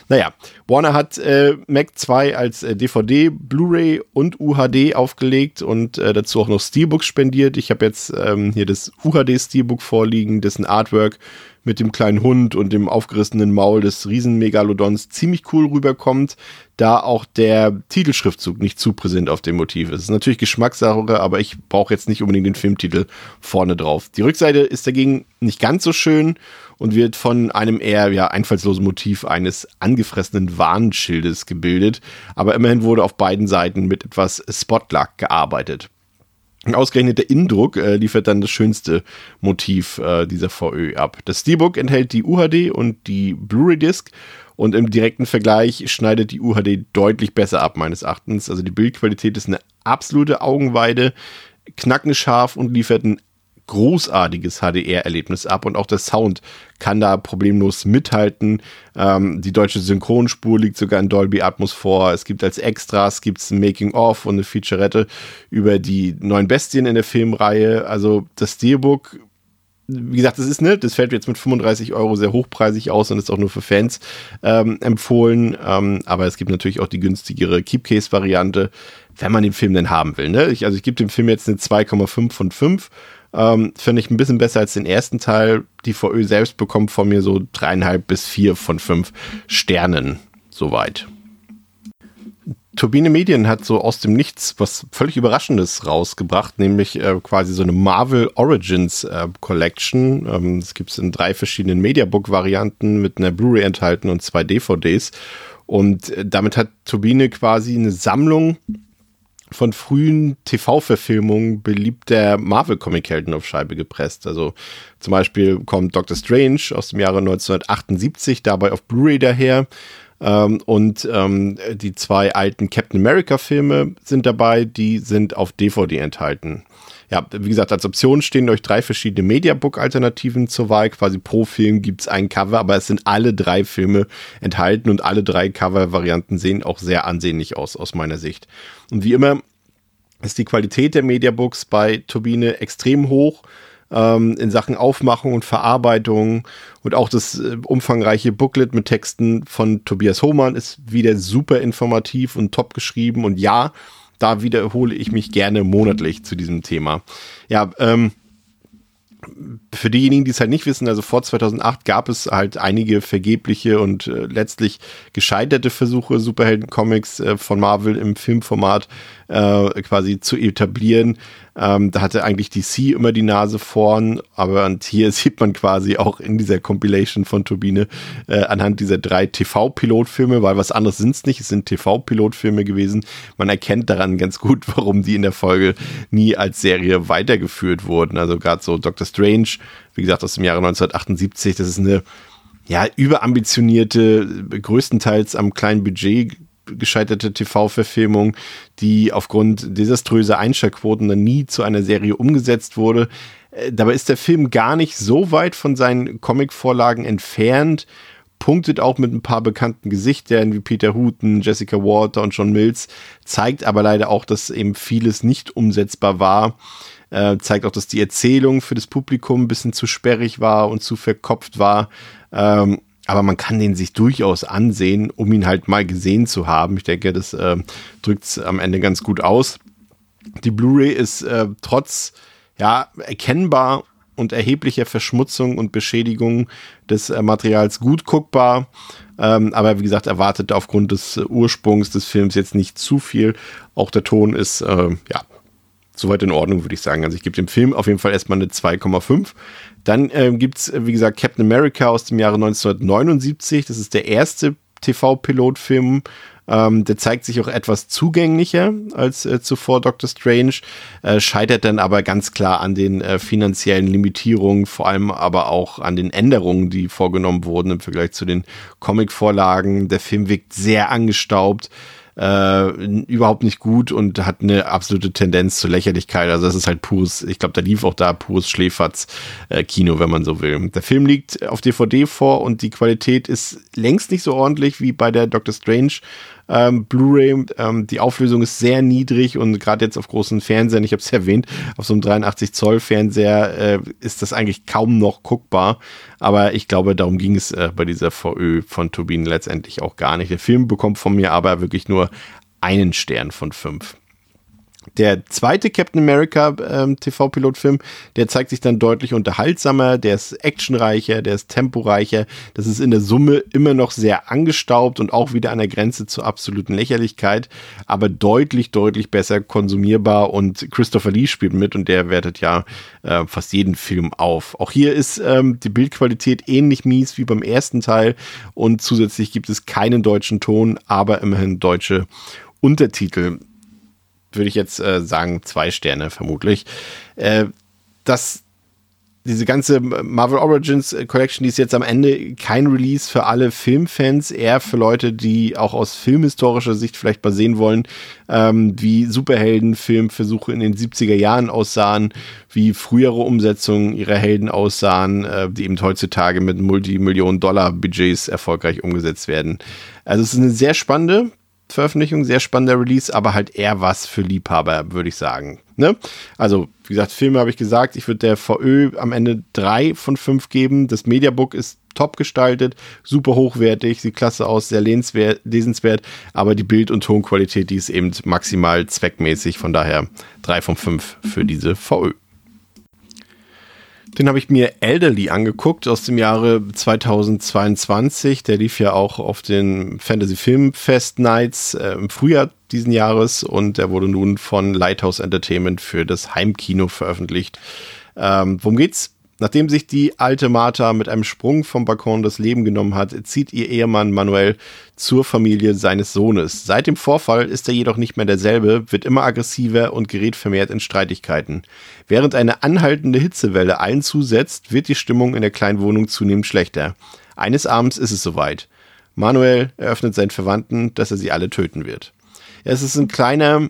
Naja, Warner hat äh, Mac 2 als äh, DVD, Blu-ray und UHD aufgelegt und äh, dazu auch noch Steelbooks spendiert. Ich habe jetzt ähm, hier das UHD-Steelbook vorliegen, dessen Artwork mit dem kleinen Hund und dem aufgerissenen Maul des Riesenmegalodons ziemlich cool rüberkommt, da auch der Titelschriftzug nicht zu präsent auf dem Motiv ist. Es ist natürlich Geschmackssache, aber ich brauche jetzt nicht unbedingt den Filmtitel vorne drauf. Die Rückseite ist dagegen nicht ganz so schön und wird von einem eher ja, einfallslosen Motiv eines angefressenen Warnschildes gebildet, aber immerhin wurde auf beiden Seiten mit etwas Spotluck gearbeitet. Ausgerechnet der Indruck äh, liefert dann das schönste Motiv äh, dieser VÖ ab. Das Steelbook enthält die UHD und die Blu-ray-Disc und im direkten Vergleich schneidet die UHD deutlich besser ab, meines Erachtens. Also die Bildqualität ist eine absolute Augenweide, knackenscharf und liefert ein großartiges HDR-Erlebnis ab und auch der Sound kann da problemlos mithalten. Ähm, die deutsche Synchronspur liegt sogar in Dolby Atmos vor. Es gibt als Extras gibt's ein Making-of und eine Featurette über die neuen Bestien in der Filmreihe. Also das Steelbook wie gesagt, das ist ne, das fällt jetzt mit 35 Euro sehr hochpreisig aus und ist auch nur für Fans ähm, empfohlen. Ähm, aber es gibt natürlich auch die günstigere Keepcase-Variante, wenn man den Film denn haben will. Ne? Ich, also ich gebe dem Film jetzt eine 2,5 von 5 ähm, Finde ich ein bisschen besser als den ersten Teil. Die VÖ selbst bekommt von mir so dreieinhalb bis vier von fünf Sternen. Soweit. Turbine Medien hat so aus dem Nichts was völlig Überraschendes rausgebracht, nämlich äh, quasi so eine Marvel Origins äh, Collection. Ähm, das gibt es in drei verschiedenen Mediabook-Varianten mit einer Blu-ray enthalten und zwei DVDs. Und äh, damit hat Turbine quasi eine Sammlung von frühen TV-Verfilmungen beliebter Marvel-Comic-Helden auf Scheibe gepresst. Also zum Beispiel kommt Doctor Strange aus dem Jahre 1978 dabei auf Blu-ray daher. Ähm, und ähm, die zwei alten Captain America-Filme sind dabei, die sind auf DVD enthalten ja, wie gesagt, als Option stehen euch drei verschiedene Mediabook-Alternativen zur Wahl. Quasi pro Film gibt's ein Cover, aber es sind alle drei Filme enthalten und alle drei Cover-Varianten sehen auch sehr ansehnlich aus, aus meiner Sicht. Und wie immer ist die Qualität der Mediabooks bei Turbine extrem hoch ähm, in Sachen Aufmachung und Verarbeitung und auch das äh, umfangreiche Booklet mit Texten von Tobias Hohmann ist wieder super informativ und top geschrieben und ja, da wiederhole ich mich gerne monatlich zu diesem Thema. Ja, ähm, für diejenigen, die es halt nicht wissen, also vor 2008 gab es halt einige vergebliche und äh, letztlich gescheiterte Versuche, Superhelden-Comics äh, von Marvel im Filmformat äh, quasi zu etablieren. Ähm, da hatte eigentlich DC immer die Nase vorn, aber und hier sieht man quasi auch in dieser Compilation von Turbine äh, anhand dieser drei TV-Pilotfilme, weil was anderes sind es nicht, es sind TV-Pilotfilme gewesen. Man erkennt daran ganz gut, warum die in der Folge nie als Serie weitergeführt wurden. Also gerade so Doctor Strange, wie gesagt, aus dem Jahre 1978, das ist eine ja, überambitionierte, größtenteils am kleinen Budget gescheiterte TV-Verfilmung, die aufgrund desaströser Einschaltquoten dann nie zu einer Serie umgesetzt wurde. Äh, dabei ist der Film gar nicht so weit von seinen Comic-Vorlagen entfernt, punktet auch mit ein paar bekannten Gesichtern wie Peter Hooten, Jessica Walter und John Mills, zeigt aber leider auch, dass eben vieles nicht umsetzbar war. Äh, zeigt auch, dass die Erzählung für das Publikum ein bisschen zu sperrig war und zu verkopft war. Ähm, aber man kann den sich durchaus ansehen, um ihn halt mal gesehen zu haben. Ich denke, das äh, drückt es am Ende ganz gut aus. Die Blu-ray ist äh, trotz ja erkennbar und erheblicher Verschmutzung und Beschädigung des äh, Materials gut guckbar. Ähm, aber wie gesagt, erwartet aufgrund des Ursprungs des Films jetzt nicht zu viel. Auch der Ton ist äh, ja soweit in Ordnung, würde ich sagen. Also ich gebe dem Film auf jeden Fall erstmal eine 2,5. Dann ähm, gibt es, wie gesagt, Captain America aus dem Jahre 1979. Das ist der erste TV-Pilotfilm. Ähm, der zeigt sich auch etwas zugänglicher als äh, zuvor Doctor Strange, äh, scheitert dann aber ganz klar an den äh, finanziellen Limitierungen, vor allem aber auch an den Änderungen, die vorgenommen wurden im Vergleich zu den Comic-Vorlagen. Der Film wirkt sehr angestaubt äh, überhaupt nicht gut und hat eine absolute Tendenz zur Lächerlichkeit. Also das ist halt pures, ich glaube, da lief auch da pures Schläferz-Kino, äh, wenn man so will. Der Film liegt auf DVD vor und die Qualität ist längst nicht so ordentlich wie bei der Doctor Strange ähm, Blu-ray. Ähm, die Auflösung ist sehr niedrig und gerade jetzt auf großen Fernsehern, ich habe es erwähnt, auf so einem 83 Zoll Fernseher äh, ist das eigentlich kaum noch guckbar. Aber ich glaube, darum ging es äh, bei dieser VÖ von Turbinen letztendlich auch gar nicht. Der Film bekommt von mir aber wirklich nur einen Stern von fünf. Der zweite Captain America ähm, TV-Pilotfilm, der zeigt sich dann deutlich unterhaltsamer, der ist actionreicher, der ist temporeicher. Das ist in der Summe immer noch sehr angestaubt und auch wieder an der Grenze zur absoluten Lächerlichkeit, aber deutlich, deutlich besser konsumierbar und Christopher Lee spielt mit und der wertet ja äh, fast jeden Film auf. Auch hier ist ähm, die Bildqualität ähnlich mies wie beim ersten Teil und zusätzlich gibt es keinen deutschen Ton, aber immerhin deutsche Untertitel würde ich jetzt äh, sagen, zwei Sterne vermutlich. Äh, das diese ganze Marvel Origins Collection, die ist jetzt am Ende kein Release für alle Filmfans, eher für Leute, die auch aus filmhistorischer Sicht vielleicht mal sehen wollen, ähm, wie Superheldenfilmversuche in den 70er Jahren aussahen, wie frühere Umsetzungen ihrer Helden aussahen, äh, die eben heutzutage mit Multimillionen-Dollar-Budgets erfolgreich umgesetzt werden. Also es ist eine sehr spannende Veröffentlichung, sehr spannender Release, aber halt eher was für Liebhaber, würde ich sagen. Ne? Also, wie gesagt, Filme habe ich gesagt, ich würde der VÖ am Ende drei von fünf geben. Das Mediabook ist top gestaltet, super hochwertig, sieht klasse aus, sehr lesenswert, aber die Bild- und Tonqualität, die ist eben maximal zweckmäßig, von daher drei von fünf für diese VÖ. Den habe ich mir Elderly angeguckt aus dem Jahre 2022. Der lief ja auch auf den Fantasy Film Fest Nights äh, im Frühjahr diesen Jahres und der wurde nun von Lighthouse Entertainment für das Heimkino veröffentlicht. Ähm, worum geht's? Nachdem sich die alte Martha mit einem Sprung vom Balkon das Leben genommen hat, zieht ihr Ehemann Manuel zur Familie seines Sohnes. Seit dem Vorfall ist er jedoch nicht mehr derselbe, wird immer aggressiver und gerät vermehrt in Streitigkeiten. Während eine anhaltende Hitzewelle allen zusetzt, wird die Stimmung in der kleinen Wohnung zunehmend schlechter. Eines Abends ist es soweit. Manuel eröffnet seinen Verwandten, dass er sie alle töten wird. Es ist ein kleiner,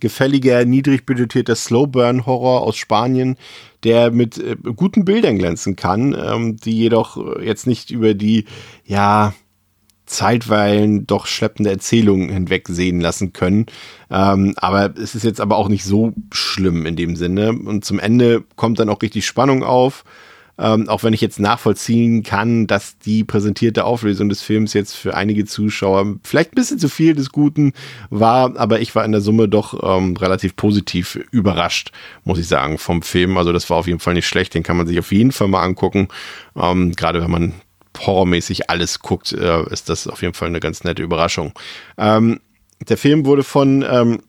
gefälliger, niedrig budgetierter Slowburn-Horror aus Spanien, der mit äh, guten Bildern glänzen kann, ähm, die jedoch jetzt nicht über die, ja, zeitweilen doch schleppende Erzählungen hinwegsehen lassen können. Ähm, aber es ist jetzt aber auch nicht so schlimm in dem Sinne. Und zum Ende kommt dann auch richtig Spannung auf. Ähm, auch wenn ich jetzt nachvollziehen kann, dass die präsentierte Auflösung des Films jetzt für einige Zuschauer vielleicht ein bisschen zu viel des Guten war, aber ich war in der Summe doch ähm, relativ positiv überrascht, muss ich sagen, vom Film. Also das war auf jeden Fall nicht schlecht, den kann man sich auf jeden Fall mal angucken. Ähm, gerade wenn man horrormäßig alles guckt, äh, ist das auf jeden Fall eine ganz nette Überraschung. Ähm, der Film wurde von ähm,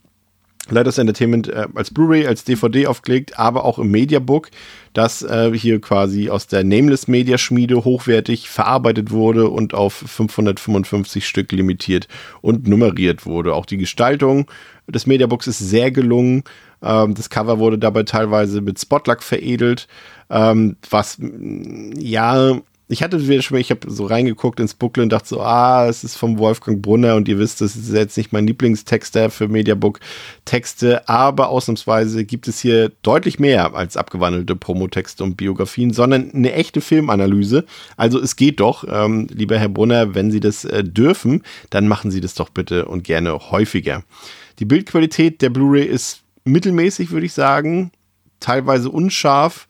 Lighthouse Entertainment äh, als Blu-ray, als DVD aufgelegt, aber auch im Mediabook, das äh, hier quasi aus der Nameless Media Schmiede hochwertig verarbeitet wurde und auf 555 Stück limitiert und nummeriert wurde. Auch die Gestaltung des Mediabooks ist sehr gelungen. Ähm, das Cover wurde dabei teilweise mit Spotlack veredelt, ähm, was ja ich hatte wieder schon, ich habe so reingeguckt ins Booklet und dachte so, ah, es ist vom Wolfgang Brunner und ihr wisst, das ist jetzt nicht mein Lieblingstexter für Mediabook Texte, aber ausnahmsweise gibt es hier deutlich mehr als abgewandelte Promotexte und Biografien, sondern eine echte Filmanalyse. Also es geht doch, ähm, lieber Herr Brunner, wenn Sie das äh, dürfen, dann machen Sie das doch bitte und gerne häufiger. Die Bildqualität der Blu-ray ist mittelmäßig, würde ich sagen, teilweise unscharf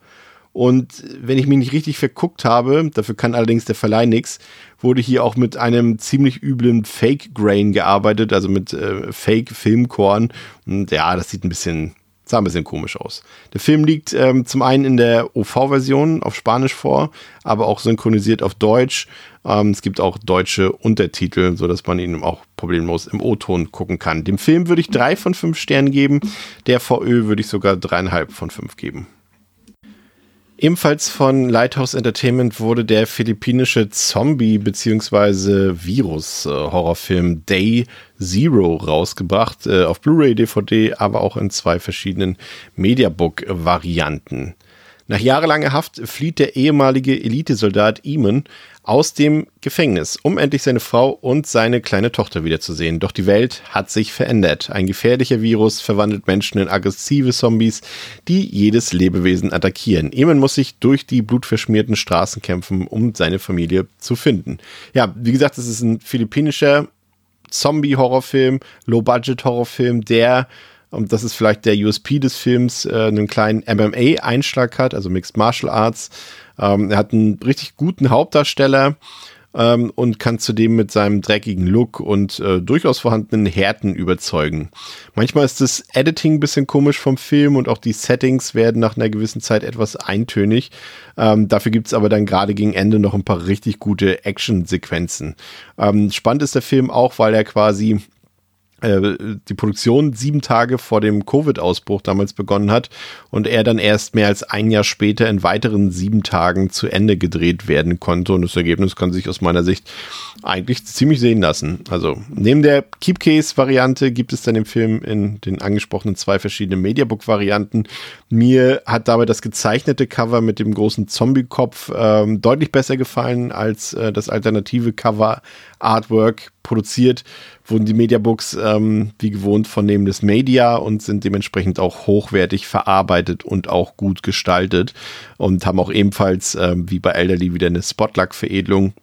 und wenn ich mich nicht richtig verguckt habe, dafür kann allerdings der Verleih nichts, wurde hier auch mit einem ziemlich üblen Fake Grain gearbeitet, also mit äh, Fake Filmkorn. Und ja, das sieht ein bisschen, sah ein bisschen komisch aus. Der Film liegt ähm, zum einen in der OV-Version auf Spanisch vor, aber auch synchronisiert auf Deutsch. Ähm, es gibt auch deutsche Untertitel, sodass man ihn auch problemlos im O-Ton gucken kann. Dem Film würde ich drei von fünf Sternen geben. Der VÖ würde ich sogar dreieinhalb von fünf geben. Ebenfalls von Lighthouse Entertainment wurde der philippinische Zombie- bzw. Virus-Horrorfilm Day Zero rausgebracht, äh, auf Blu-ray, DVD, aber auch in zwei verschiedenen Mediabook-Varianten. Nach jahrelanger Haft flieht der ehemalige Elitesoldat Eamon aus dem Gefängnis, um endlich seine Frau und seine kleine Tochter wiederzusehen. Doch die Welt hat sich verändert. Ein gefährlicher Virus verwandelt Menschen in aggressive Zombies, die jedes Lebewesen attackieren. Eamon muss sich durch die blutverschmierten Straßen kämpfen, um seine Familie zu finden. Ja, wie gesagt, es ist ein philippinischer Zombie-Horrorfilm, Low-Budget-Horrorfilm, der und das ist vielleicht der USP des Films, äh, einen kleinen MMA-Einschlag hat, also Mixed Martial Arts. Ähm, er hat einen richtig guten Hauptdarsteller ähm, und kann zudem mit seinem dreckigen Look und äh, durchaus vorhandenen Härten überzeugen. Manchmal ist das Editing ein bisschen komisch vom Film und auch die Settings werden nach einer gewissen Zeit etwas eintönig. Ähm, dafür gibt es aber dann gerade gegen Ende noch ein paar richtig gute Action-Sequenzen. Ähm, spannend ist der Film auch, weil er quasi die Produktion sieben Tage vor dem Covid-Ausbruch damals begonnen hat und er dann erst mehr als ein Jahr später in weiteren sieben Tagen zu Ende gedreht werden konnte. Und das Ergebnis kann sich aus meiner Sicht eigentlich ziemlich sehen lassen. Also neben der Keepcase-Variante gibt es dann im Film in den angesprochenen zwei verschiedenen Mediabook-Varianten. Mir hat dabei das gezeichnete Cover mit dem großen Zombie-Kopf ähm, deutlich besser gefallen als äh, das alternative Cover-Artwork produziert wurden die Mediabooks ähm, wie gewohnt von Nameless Media und sind dementsprechend auch hochwertig verarbeitet und auch gut gestaltet und haben auch ebenfalls ähm, wie bei Elderly wieder eine Spotluck-Veredelung.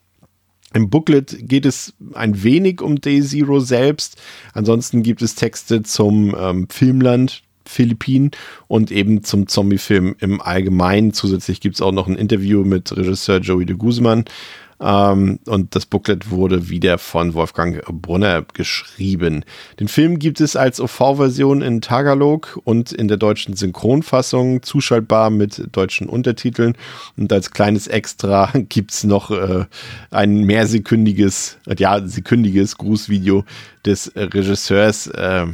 Im Booklet geht es ein wenig um Day Zero selbst. Ansonsten gibt es Texte zum ähm, Filmland, Philippinen und eben zum Zombie-Film im Allgemeinen. Zusätzlich gibt es auch noch ein Interview mit Regisseur Joey de Guzman ähm, und das Booklet wurde wieder von Wolfgang Brunner geschrieben. Den Film gibt es als OV-Version in Tagalog und in der deutschen Synchronfassung zuschaltbar mit deutschen Untertiteln. Und als kleines Extra gibt es noch äh, ein mehrsekündiges, ja, sekündiges Grußvideo des Regisseurs. Äh,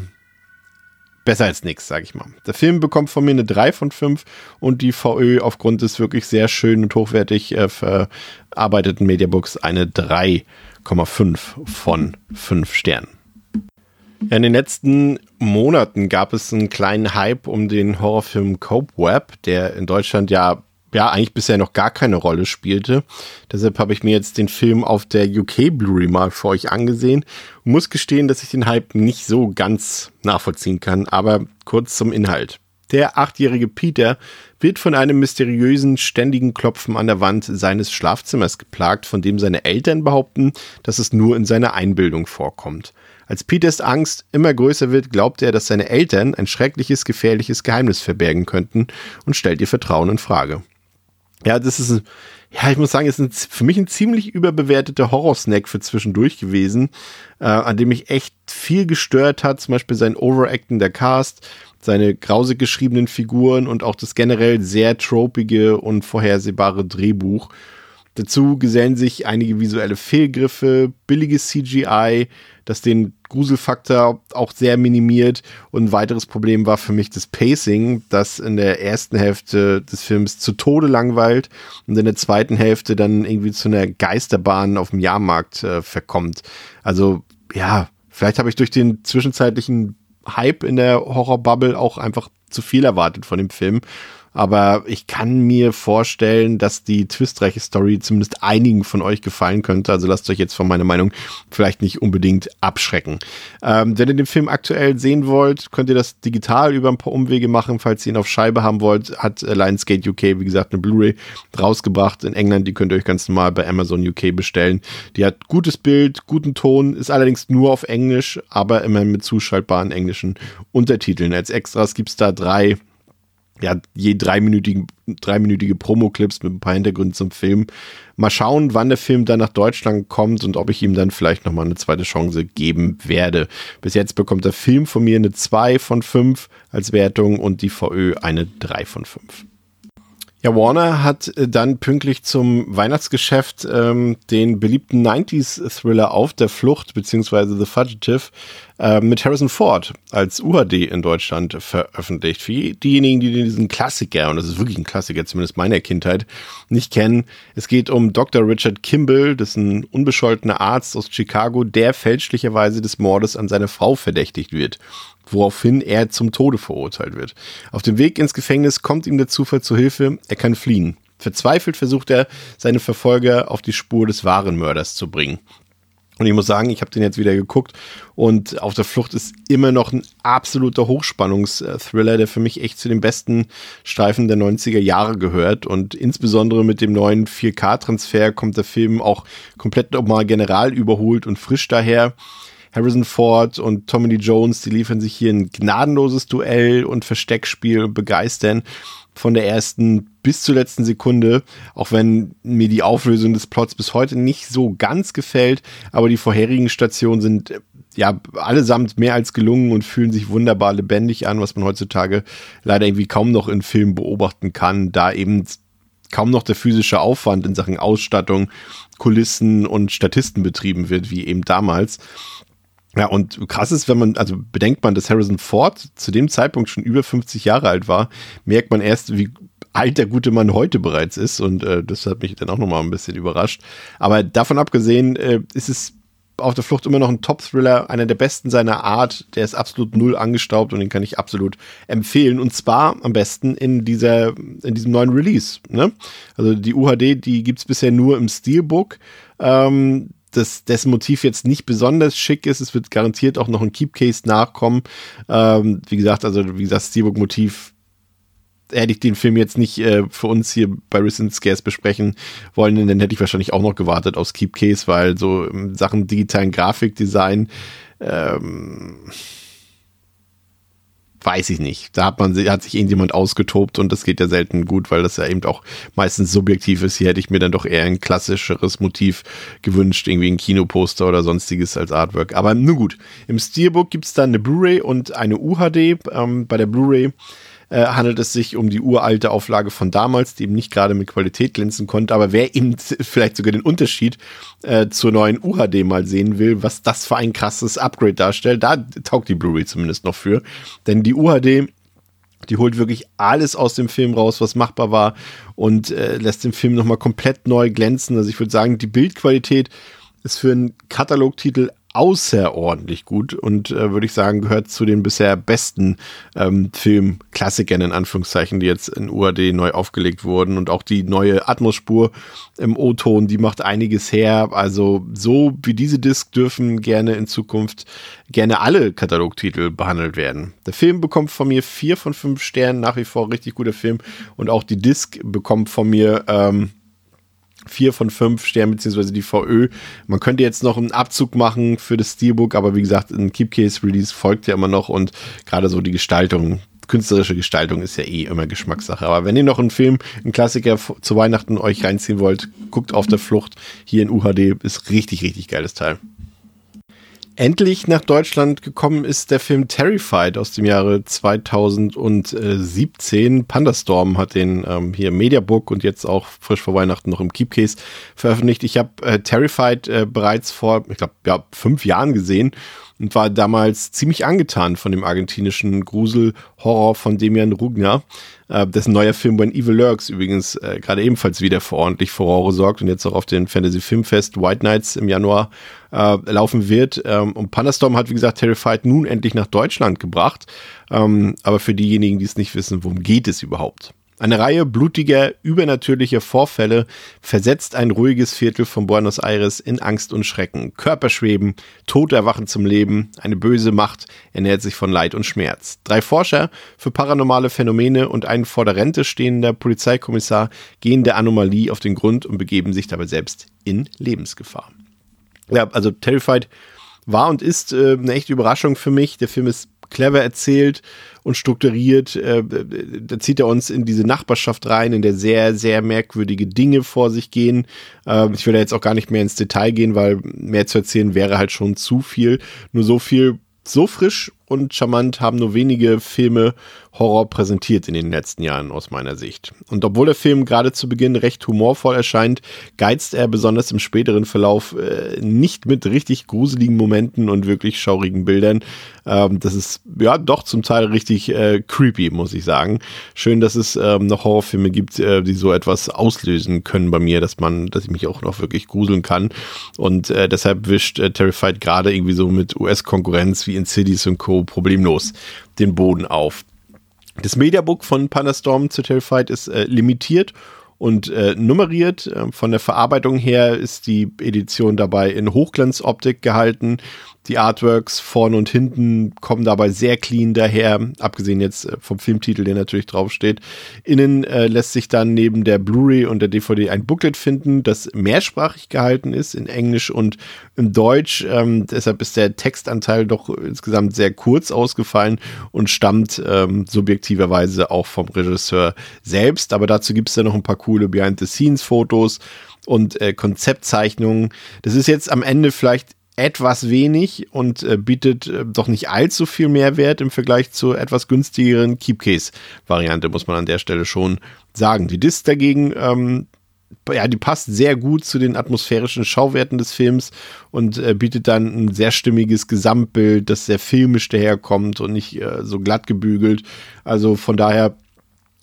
besser als nichts, sage ich mal. Der Film bekommt von mir eine 3 von 5 und die VÖ aufgrund des wirklich sehr schön und hochwertig äh, verarbeiteten Mediabooks eine 3,5 von 5 Sternen. Ja, in den letzten Monaten gab es einen kleinen Hype um den Horrorfilm Cope Web, der in Deutschland ja ja eigentlich bisher noch gar keine Rolle spielte. Deshalb habe ich mir jetzt den Film auf der UK Blu-ray mal für euch angesehen und muss gestehen, dass ich den Hype nicht so ganz nachvollziehen kann, aber kurz zum Inhalt. Der achtjährige Peter wird von einem mysteriösen, ständigen Klopfen an der Wand seines Schlafzimmers geplagt, von dem seine Eltern behaupten, dass es nur in seiner Einbildung vorkommt. Als Peters Angst immer größer wird, glaubt er, dass seine Eltern ein schreckliches, gefährliches Geheimnis verbergen könnten und stellt ihr Vertrauen in Frage. Ja, das ist, ja, ich muss sagen, ist ein, für mich ein ziemlich überbewerteter Horrorsnack für zwischendurch gewesen, äh, an dem mich echt viel gestört hat, zum Beispiel sein Overacten der Cast, seine grausig geschriebenen Figuren und auch das generell sehr tropige und vorhersehbare Drehbuch. Dazu gesellen sich einige visuelle Fehlgriffe, billiges CGI, das den Gruselfaktor auch sehr minimiert. Und ein weiteres Problem war für mich das Pacing, das in der ersten Hälfte des Films zu Tode langweilt und in der zweiten Hälfte dann irgendwie zu einer Geisterbahn auf dem Jahrmarkt äh, verkommt. Also ja, vielleicht habe ich durch den zwischenzeitlichen Hype in der Horrorbubble auch einfach zu viel erwartet von dem Film aber ich kann mir vorstellen, dass die twistreiche Story zumindest einigen von euch gefallen könnte. Also lasst euch jetzt von meiner Meinung vielleicht nicht unbedingt abschrecken. Ähm, wenn ihr den Film aktuell sehen wollt, könnt ihr das digital über ein paar Umwege machen. Falls ihr ihn auf Scheibe haben wollt, hat Lionsgate UK, wie gesagt, eine Blu-ray rausgebracht in England. Die könnt ihr euch ganz normal bei Amazon UK bestellen. Die hat gutes Bild, guten Ton, ist allerdings nur auf Englisch, aber immerhin mit zuschaltbaren englischen Untertiteln. Als Extras gibt's da drei ja, je dreiminütigen, dreiminütige Promo-Clips mit ein paar Hintergründen zum Film. Mal schauen, wann der Film dann nach Deutschland kommt und ob ich ihm dann vielleicht nochmal eine zweite Chance geben werde. Bis jetzt bekommt der Film von mir eine 2 von 5 als Wertung und die VÖ eine 3 von 5. Ja, Warner hat äh, dann pünktlich zum Weihnachtsgeschäft ähm, den beliebten 90s-Thriller Auf der Flucht beziehungsweise The Fugitive äh, mit Harrison Ford als UHD in Deutschland veröffentlicht. Für diejenigen, die diesen Klassiker, und das ist wirklich ein Klassiker, zumindest meiner Kindheit, nicht kennen, es geht um Dr. Richard Kimball, das ist ein unbescholtener Arzt aus Chicago, der fälschlicherweise des Mordes an seiner Frau verdächtigt wird woraufhin er zum Tode verurteilt wird. Auf dem Weg ins Gefängnis kommt ihm der Zufall zu Hilfe, er kann fliehen. Verzweifelt versucht er, seine Verfolger auf die Spur des wahren Mörders zu bringen. Und ich muss sagen, ich habe den jetzt wieder geguckt und auf der Flucht ist immer noch ein absoluter Hochspannungsthriller, der für mich echt zu den besten Streifen der 90er Jahre gehört. Und insbesondere mit dem neuen 4K-Transfer kommt der Film auch komplett nochmal general überholt und frisch daher. Harrison Ford und Tommy Lee Jones, die liefern sich hier ein gnadenloses Duell und Versteckspiel und begeistern von der ersten bis zur letzten Sekunde, auch wenn mir die Auflösung des Plots bis heute nicht so ganz gefällt, aber die vorherigen Stationen sind ja allesamt mehr als gelungen und fühlen sich wunderbar lebendig an, was man heutzutage leider irgendwie kaum noch in Filmen beobachten kann, da eben kaum noch der physische Aufwand in Sachen Ausstattung, Kulissen und Statisten betrieben wird, wie eben damals. Ja, und krass ist, wenn man, also bedenkt man, dass Harrison Ford zu dem Zeitpunkt schon über 50 Jahre alt war, merkt man erst, wie alt der gute Mann heute bereits ist. Und äh, das hat mich dann auch nochmal ein bisschen überrascht. Aber davon abgesehen äh, ist es auf der Flucht immer noch ein Top-Thriller, einer der besten seiner Art. Der ist absolut null angestaubt und den kann ich absolut empfehlen. Und zwar am besten in dieser, in diesem neuen Release. Ne? Also die UHD, die gibt's bisher nur im Steelbook. Ähm, das, dessen Motiv jetzt nicht besonders schick ist. Es wird garantiert auch noch ein Keepcase nachkommen. Ähm, wie gesagt, also wie gesagt, Steelbook-Motiv hätte ich den Film jetzt nicht äh, für uns hier bei Recent Scares besprechen wollen, dann hätte ich wahrscheinlich auch noch gewartet aufs Keepcase, weil so in Sachen digitalen Grafikdesign ähm, weiß ich nicht. Da hat man hat sich irgendjemand ausgetobt und das geht ja selten gut, weil das ja eben auch meistens subjektiv ist. Hier hätte ich mir dann doch eher ein klassischeres Motiv gewünscht, irgendwie ein Kinoposter oder sonstiges als Artwork. Aber nun gut. Im Steelbook gibt es dann eine Blu-ray und eine UHD. Ähm, bei der Blu-ray äh, handelt es sich um die uralte Auflage von damals, die eben nicht gerade mit Qualität glänzen konnte. Aber wer eben vielleicht sogar den Unterschied äh, zur neuen UHD mal sehen will, was das für ein krasses Upgrade darstellt, da taugt die Blu-ray zumindest noch für. Denn die UHD die holt wirklich alles aus dem Film raus, was machbar war und äh, lässt den Film nochmal komplett neu glänzen. Also ich würde sagen, die Bildqualität ist für einen Katalogtitel außerordentlich gut und äh, würde ich sagen, gehört zu den bisher besten ähm, Filmklassikern in Anführungszeichen, die jetzt in UAD neu aufgelegt wurden und auch die neue Atmosspur im O-Ton, die macht einiges her. Also so wie diese Disc dürfen gerne in Zukunft gerne alle Katalogtitel behandelt werden. Der Film bekommt von mir vier von fünf Sternen, nach wie vor richtig guter Film und auch die Disc bekommt von mir ähm, vier von fünf Sternen, beziehungsweise die VÖ. Man könnte jetzt noch einen Abzug machen für das Steelbook, aber wie gesagt, ein Keepcase-Release folgt ja immer noch und gerade so die Gestaltung, künstlerische Gestaltung ist ja eh immer Geschmackssache. Aber wenn ihr noch einen Film, einen Klassiker zu Weihnachten euch reinziehen wollt, guckt auf der Flucht hier in UHD, ist richtig, richtig geiles Teil endlich nach Deutschland gekommen ist der Film Terrified aus dem Jahre 2017. Pandastorm hat den ähm, hier im Mediabook und jetzt auch frisch vor Weihnachten noch im Keepcase veröffentlicht. Ich habe äh, Terrified äh, bereits vor, ich glaube, ja, fünf Jahren gesehen und war damals ziemlich angetan von dem argentinischen Grusel-Horror von Demian Rugner, äh, dessen neuer Film When Evil Lurks übrigens äh, gerade ebenfalls wieder für ordentlich Furore sorgt und jetzt auch auf den Fantasy Filmfest White Nights im Januar äh, laufen wird. Ähm, und Pandastorm hat, wie gesagt, Terrified nun endlich nach Deutschland gebracht. Ähm, aber für diejenigen, die es nicht wissen, worum geht es überhaupt? Eine Reihe blutiger, übernatürlicher Vorfälle versetzt ein ruhiges Viertel von Buenos Aires in Angst und Schrecken. Körperschweben, Tod erwachen zum Leben, eine böse Macht ernährt sich von Leid und Schmerz. Drei Forscher für paranormale Phänomene und ein vor der Rente stehender Polizeikommissar gehen der Anomalie auf den Grund und begeben sich dabei selbst in Lebensgefahr. Ja, also Terrified war und ist äh, eine echte Überraschung für mich. Der Film ist clever erzählt und strukturiert. Äh, da zieht er uns in diese Nachbarschaft rein, in der sehr, sehr merkwürdige Dinge vor sich gehen. Äh, ich will da jetzt auch gar nicht mehr ins Detail gehen, weil mehr zu erzählen wäre halt schon zu viel. Nur so viel, so frisch und charmant haben nur wenige Filme Horror präsentiert in den letzten Jahren aus meiner Sicht. Und obwohl der Film gerade zu Beginn recht humorvoll erscheint, geizt er besonders im späteren Verlauf äh, nicht mit richtig gruseligen Momenten und wirklich schaurigen Bildern. Ähm, das ist ja doch zum Teil richtig äh, creepy, muss ich sagen. Schön, dass es ähm, noch Horrorfilme gibt, äh, die so etwas auslösen können bei mir, dass man, dass ich mich auch noch wirklich gruseln kann. Und äh, deshalb wischt äh, Terrified gerade irgendwie so mit US-Konkurrenz wie in Cities und Co. problemlos den Boden auf. Das Mediabook von Pandastorm zu Terrified ist äh, limitiert und äh, nummeriert. Ähm, von der Verarbeitung her ist die Edition dabei in Hochglanzoptik gehalten. Die Artworks vorne und hinten kommen dabei sehr clean daher, abgesehen jetzt äh, vom Filmtitel, der natürlich draufsteht. Innen äh, lässt sich dann neben der Blu-ray und der DVD ein Booklet finden, das mehrsprachig gehalten ist, in Englisch und in Deutsch. Ähm, deshalb ist der Textanteil doch insgesamt sehr kurz ausgefallen und stammt ähm, subjektiverweise auch vom Regisseur selbst. Aber dazu gibt es ja noch ein paar coole Behind-the-Scenes-Fotos und äh, Konzeptzeichnungen. Das ist jetzt am Ende vielleicht etwas wenig und äh, bietet äh, doch nicht allzu viel Mehrwert im Vergleich zur etwas günstigeren Keepcase-Variante, muss man an der Stelle schon sagen. Die Disc dagegen, ähm, ja, die passt sehr gut zu den atmosphärischen Schauwerten des Films und äh, bietet dann ein sehr stimmiges Gesamtbild, das sehr filmisch daherkommt und nicht äh, so glatt gebügelt. Also von daher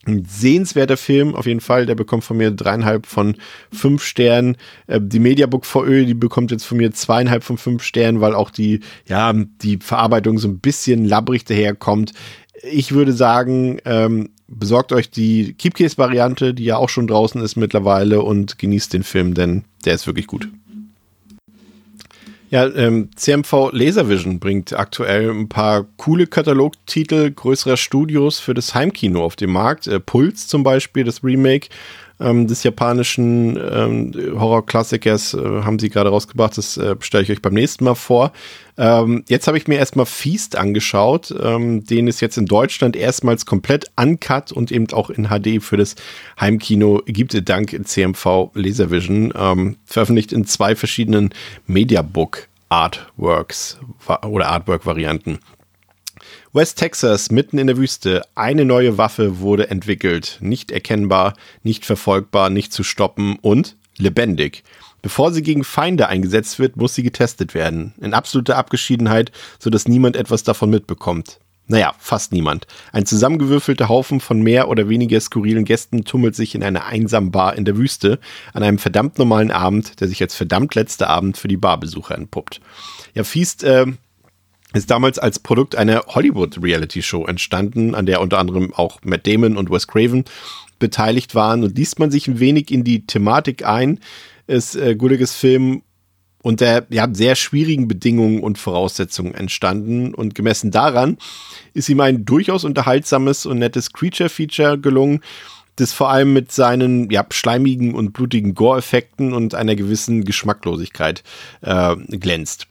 ein sehenswerter Film, auf jeden Fall. Der bekommt von mir dreieinhalb von fünf Sternen. Äh, die Mediabook VÖ, die bekommt jetzt von mir zweieinhalb von fünf Sternen, weil auch die, ja, die Verarbeitung so ein bisschen labbrig daherkommt. Ich würde sagen, ähm, besorgt euch die Keepcase-Variante, die ja auch schon draußen ist mittlerweile und genießt den Film, denn der ist wirklich gut. Ja, ähm, CMV Laservision bringt aktuell ein paar coole Katalogtitel größerer Studios für das Heimkino auf den Markt. Äh, Puls zum Beispiel, das Remake ähm, des japanischen ähm, Horrorklassikers äh, haben sie gerade rausgebracht. Das äh, stelle ich euch beim nächsten Mal vor. Ähm, jetzt habe ich mir erstmal Feast angeschaut, ähm, den es jetzt in Deutschland erstmals komplett uncut und eben auch in HD für das Heimkino gibt, dank CMV Laservision. Ähm, veröffentlicht in zwei verschiedenen Mediabook Artworks oder Artwork-Varianten. West Texas, mitten in der Wüste. Eine neue Waffe wurde entwickelt. Nicht erkennbar, nicht verfolgbar, nicht zu stoppen und lebendig. Bevor sie gegen Feinde eingesetzt wird, muss sie getestet werden. In absoluter Abgeschiedenheit, sodass niemand etwas davon mitbekommt. Naja, fast niemand. Ein zusammengewürfelter Haufen von mehr oder weniger skurrilen Gästen tummelt sich in einer einsamen Bar in der Wüste an einem verdammt normalen Abend, der sich als verdammt letzter Abend für die Barbesucher entpuppt. Ja, Feast äh, ist damals als Produkt einer Hollywood-Reality-Show entstanden, an der unter anderem auch Matt Damon und Wes Craven beteiligt waren. Und liest man sich ein wenig in die Thematik ein, ist äh, Gulliges Film unter ja, sehr schwierigen Bedingungen und Voraussetzungen entstanden. Und gemessen daran ist ihm ein durchaus unterhaltsames und nettes Creature-Feature gelungen, das vor allem mit seinen ja, schleimigen und blutigen Gore-Effekten und einer gewissen Geschmacklosigkeit äh, glänzt.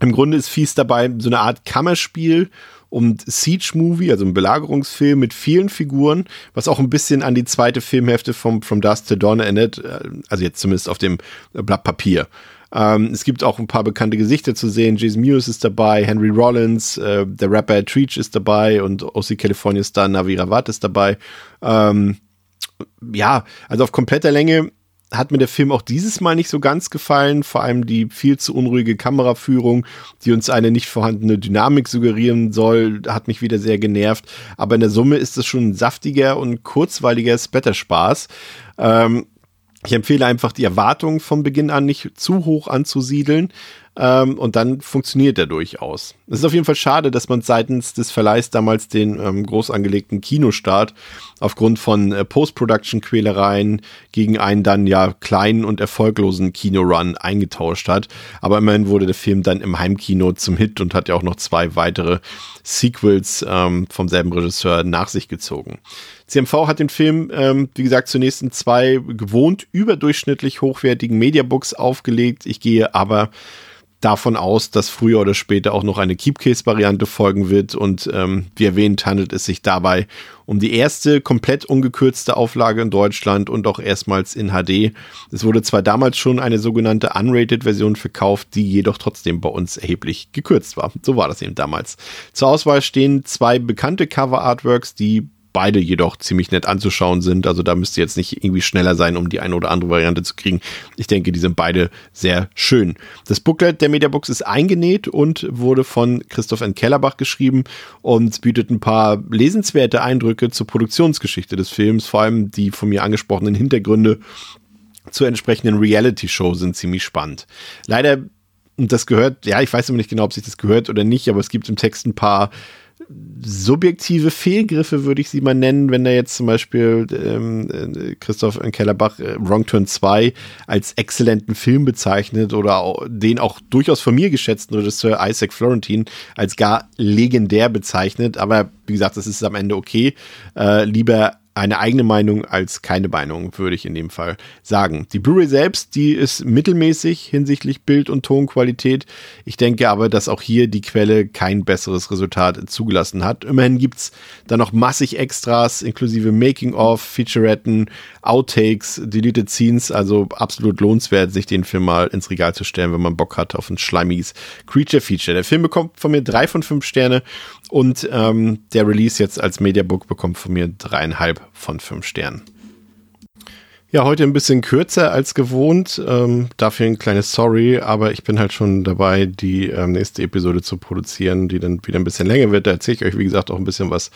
Im Grunde ist Fies dabei so eine Art Kammerspiel und Siege-Movie, also ein Belagerungsfilm mit vielen Figuren, was auch ein bisschen an die zweite Filmhälfte vom From Dust to Dawn erinnert, äh, also jetzt zumindest auf dem Blatt Papier. Ähm, es gibt auch ein paar bekannte Gesichter zu sehen. Jason Mewes ist dabei, Henry Rollins, äh, der Rapper Treach ist dabei und OC California Star Navi Ravat ist dabei. Ähm, ja, also auf kompletter Länge hat mir der Film auch dieses Mal nicht so ganz gefallen, vor allem die viel zu unruhige Kameraführung, die uns eine nicht vorhandene Dynamik suggerieren soll, hat mich wieder sehr genervt. Aber in der Summe ist es schon ein saftiger und kurzweiliger Splatterspaß. Ähm, ich empfehle einfach, die Erwartungen von Beginn an nicht zu hoch anzusiedeln. Ähm, und dann funktioniert er durchaus. Es ist auf jeden Fall schade, dass man seitens des Verleihs damals den ähm, groß angelegten Kinostart aufgrund von äh, Post-Production-Quälereien gegen einen dann ja kleinen und erfolglosen Kinorun eingetauscht hat. Aber immerhin wurde der Film dann im Heimkino zum Hit und hat ja auch noch zwei weitere Sequels ähm, vom selben Regisseur nach sich gezogen. CMV hat den Film, ähm, wie gesagt, zunächst in zwei gewohnt überdurchschnittlich hochwertigen Mediabooks aufgelegt. Ich gehe aber davon aus, dass früher oder später auch noch eine Keepcase-Variante folgen wird. Und ähm, wie erwähnt, handelt es sich dabei um die erste komplett ungekürzte Auflage in Deutschland und auch erstmals in HD. Es wurde zwar damals schon eine sogenannte Unrated-Version verkauft, die jedoch trotzdem bei uns erheblich gekürzt war. So war das eben damals. Zur Auswahl stehen zwei bekannte Cover-Artworks, die beide jedoch ziemlich nett anzuschauen sind. Also da müsste jetzt nicht irgendwie schneller sein, um die eine oder andere Variante zu kriegen. Ich denke, die sind beide sehr schön. Das Booklet der Mediabooks ist eingenäht und wurde von Christoph N. Kellerbach geschrieben und bietet ein paar lesenswerte Eindrücke zur Produktionsgeschichte des Films. Vor allem die von mir angesprochenen Hintergründe zur entsprechenden Reality-Show sind ziemlich spannend. Leider und das gehört, ja, ich weiß immer nicht genau, ob sich das gehört oder nicht, aber es gibt im Text ein paar subjektive Fehlgriffe, würde ich sie mal nennen, wenn er jetzt zum Beispiel ähm, äh, Christoph Kellerbach äh, Wrong Turn 2 als exzellenten Film bezeichnet oder auch, den auch durchaus von mir geschätzten Regisseur Isaac Florentine als gar legendär bezeichnet. Aber wie gesagt, das ist am Ende okay. Äh, lieber eine eigene Meinung als keine Meinung, würde ich in dem Fall sagen. Die Blu-ray selbst, die ist mittelmäßig hinsichtlich Bild- und Tonqualität. Ich denke aber, dass auch hier die Quelle kein besseres Resultat zugelassen hat. Immerhin gibt's da noch massig Extras, inklusive Making-of, Featuretten, Outtakes, Deleted Scenes. Also absolut lohnenswert, sich den Film mal ins Regal zu stellen, wenn man Bock hat auf ein schleimiges Creature-Feature. Der Film bekommt von mir drei von fünf Sterne und ähm, der Release jetzt als Mediabook bekommt von mir dreieinhalb von fünf Sternen. Ja, heute ein bisschen kürzer als gewohnt. Ähm, dafür ein kleines Sorry, aber ich bin halt schon dabei, die ähm, nächste Episode zu produzieren, die dann wieder ein bisschen länger wird. Da erzähle ich euch, wie gesagt, auch ein bisschen was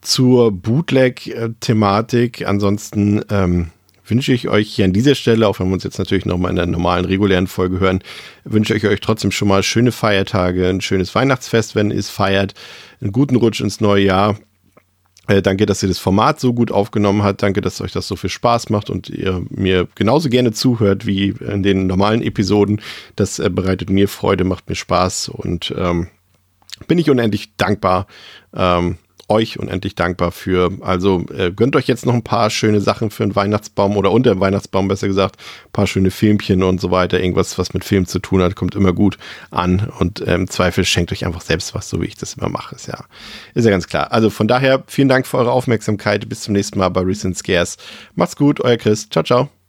zur Bootleg-Thematik. Ansonsten ähm, wünsche ich euch hier an dieser Stelle, auch wenn wir uns jetzt natürlich nochmal in der normalen, regulären Folge hören, wünsche ich euch trotzdem schon mal schöne Feiertage, ein schönes Weihnachtsfest, wenn ihr es feiert, einen guten Rutsch ins neue Jahr äh, danke, dass ihr das Format so gut aufgenommen habt. Danke, dass euch das so viel Spaß macht und ihr mir genauso gerne zuhört wie in den normalen Episoden. Das äh, bereitet mir Freude, macht mir Spaß und ähm, bin ich unendlich dankbar. Ähm, euch unendlich dankbar für. Also äh, gönnt euch jetzt noch ein paar schöne Sachen für den Weihnachtsbaum oder unter dem Weihnachtsbaum besser gesagt, ein paar schöne Filmchen und so weiter. Irgendwas, was mit Film zu tun hat, kommt immer gut an und äh, im Zweifel schenkt euch einfach selbst was, so wie ich das immer mache. Ist ja, ist ja ganz klar. Also von daher vielen Dank für eure Aufmerksamkeit. Bis zum nächsten Mal bei Recent Scares. Macht's gut, euer Chris. Ciao, ciao.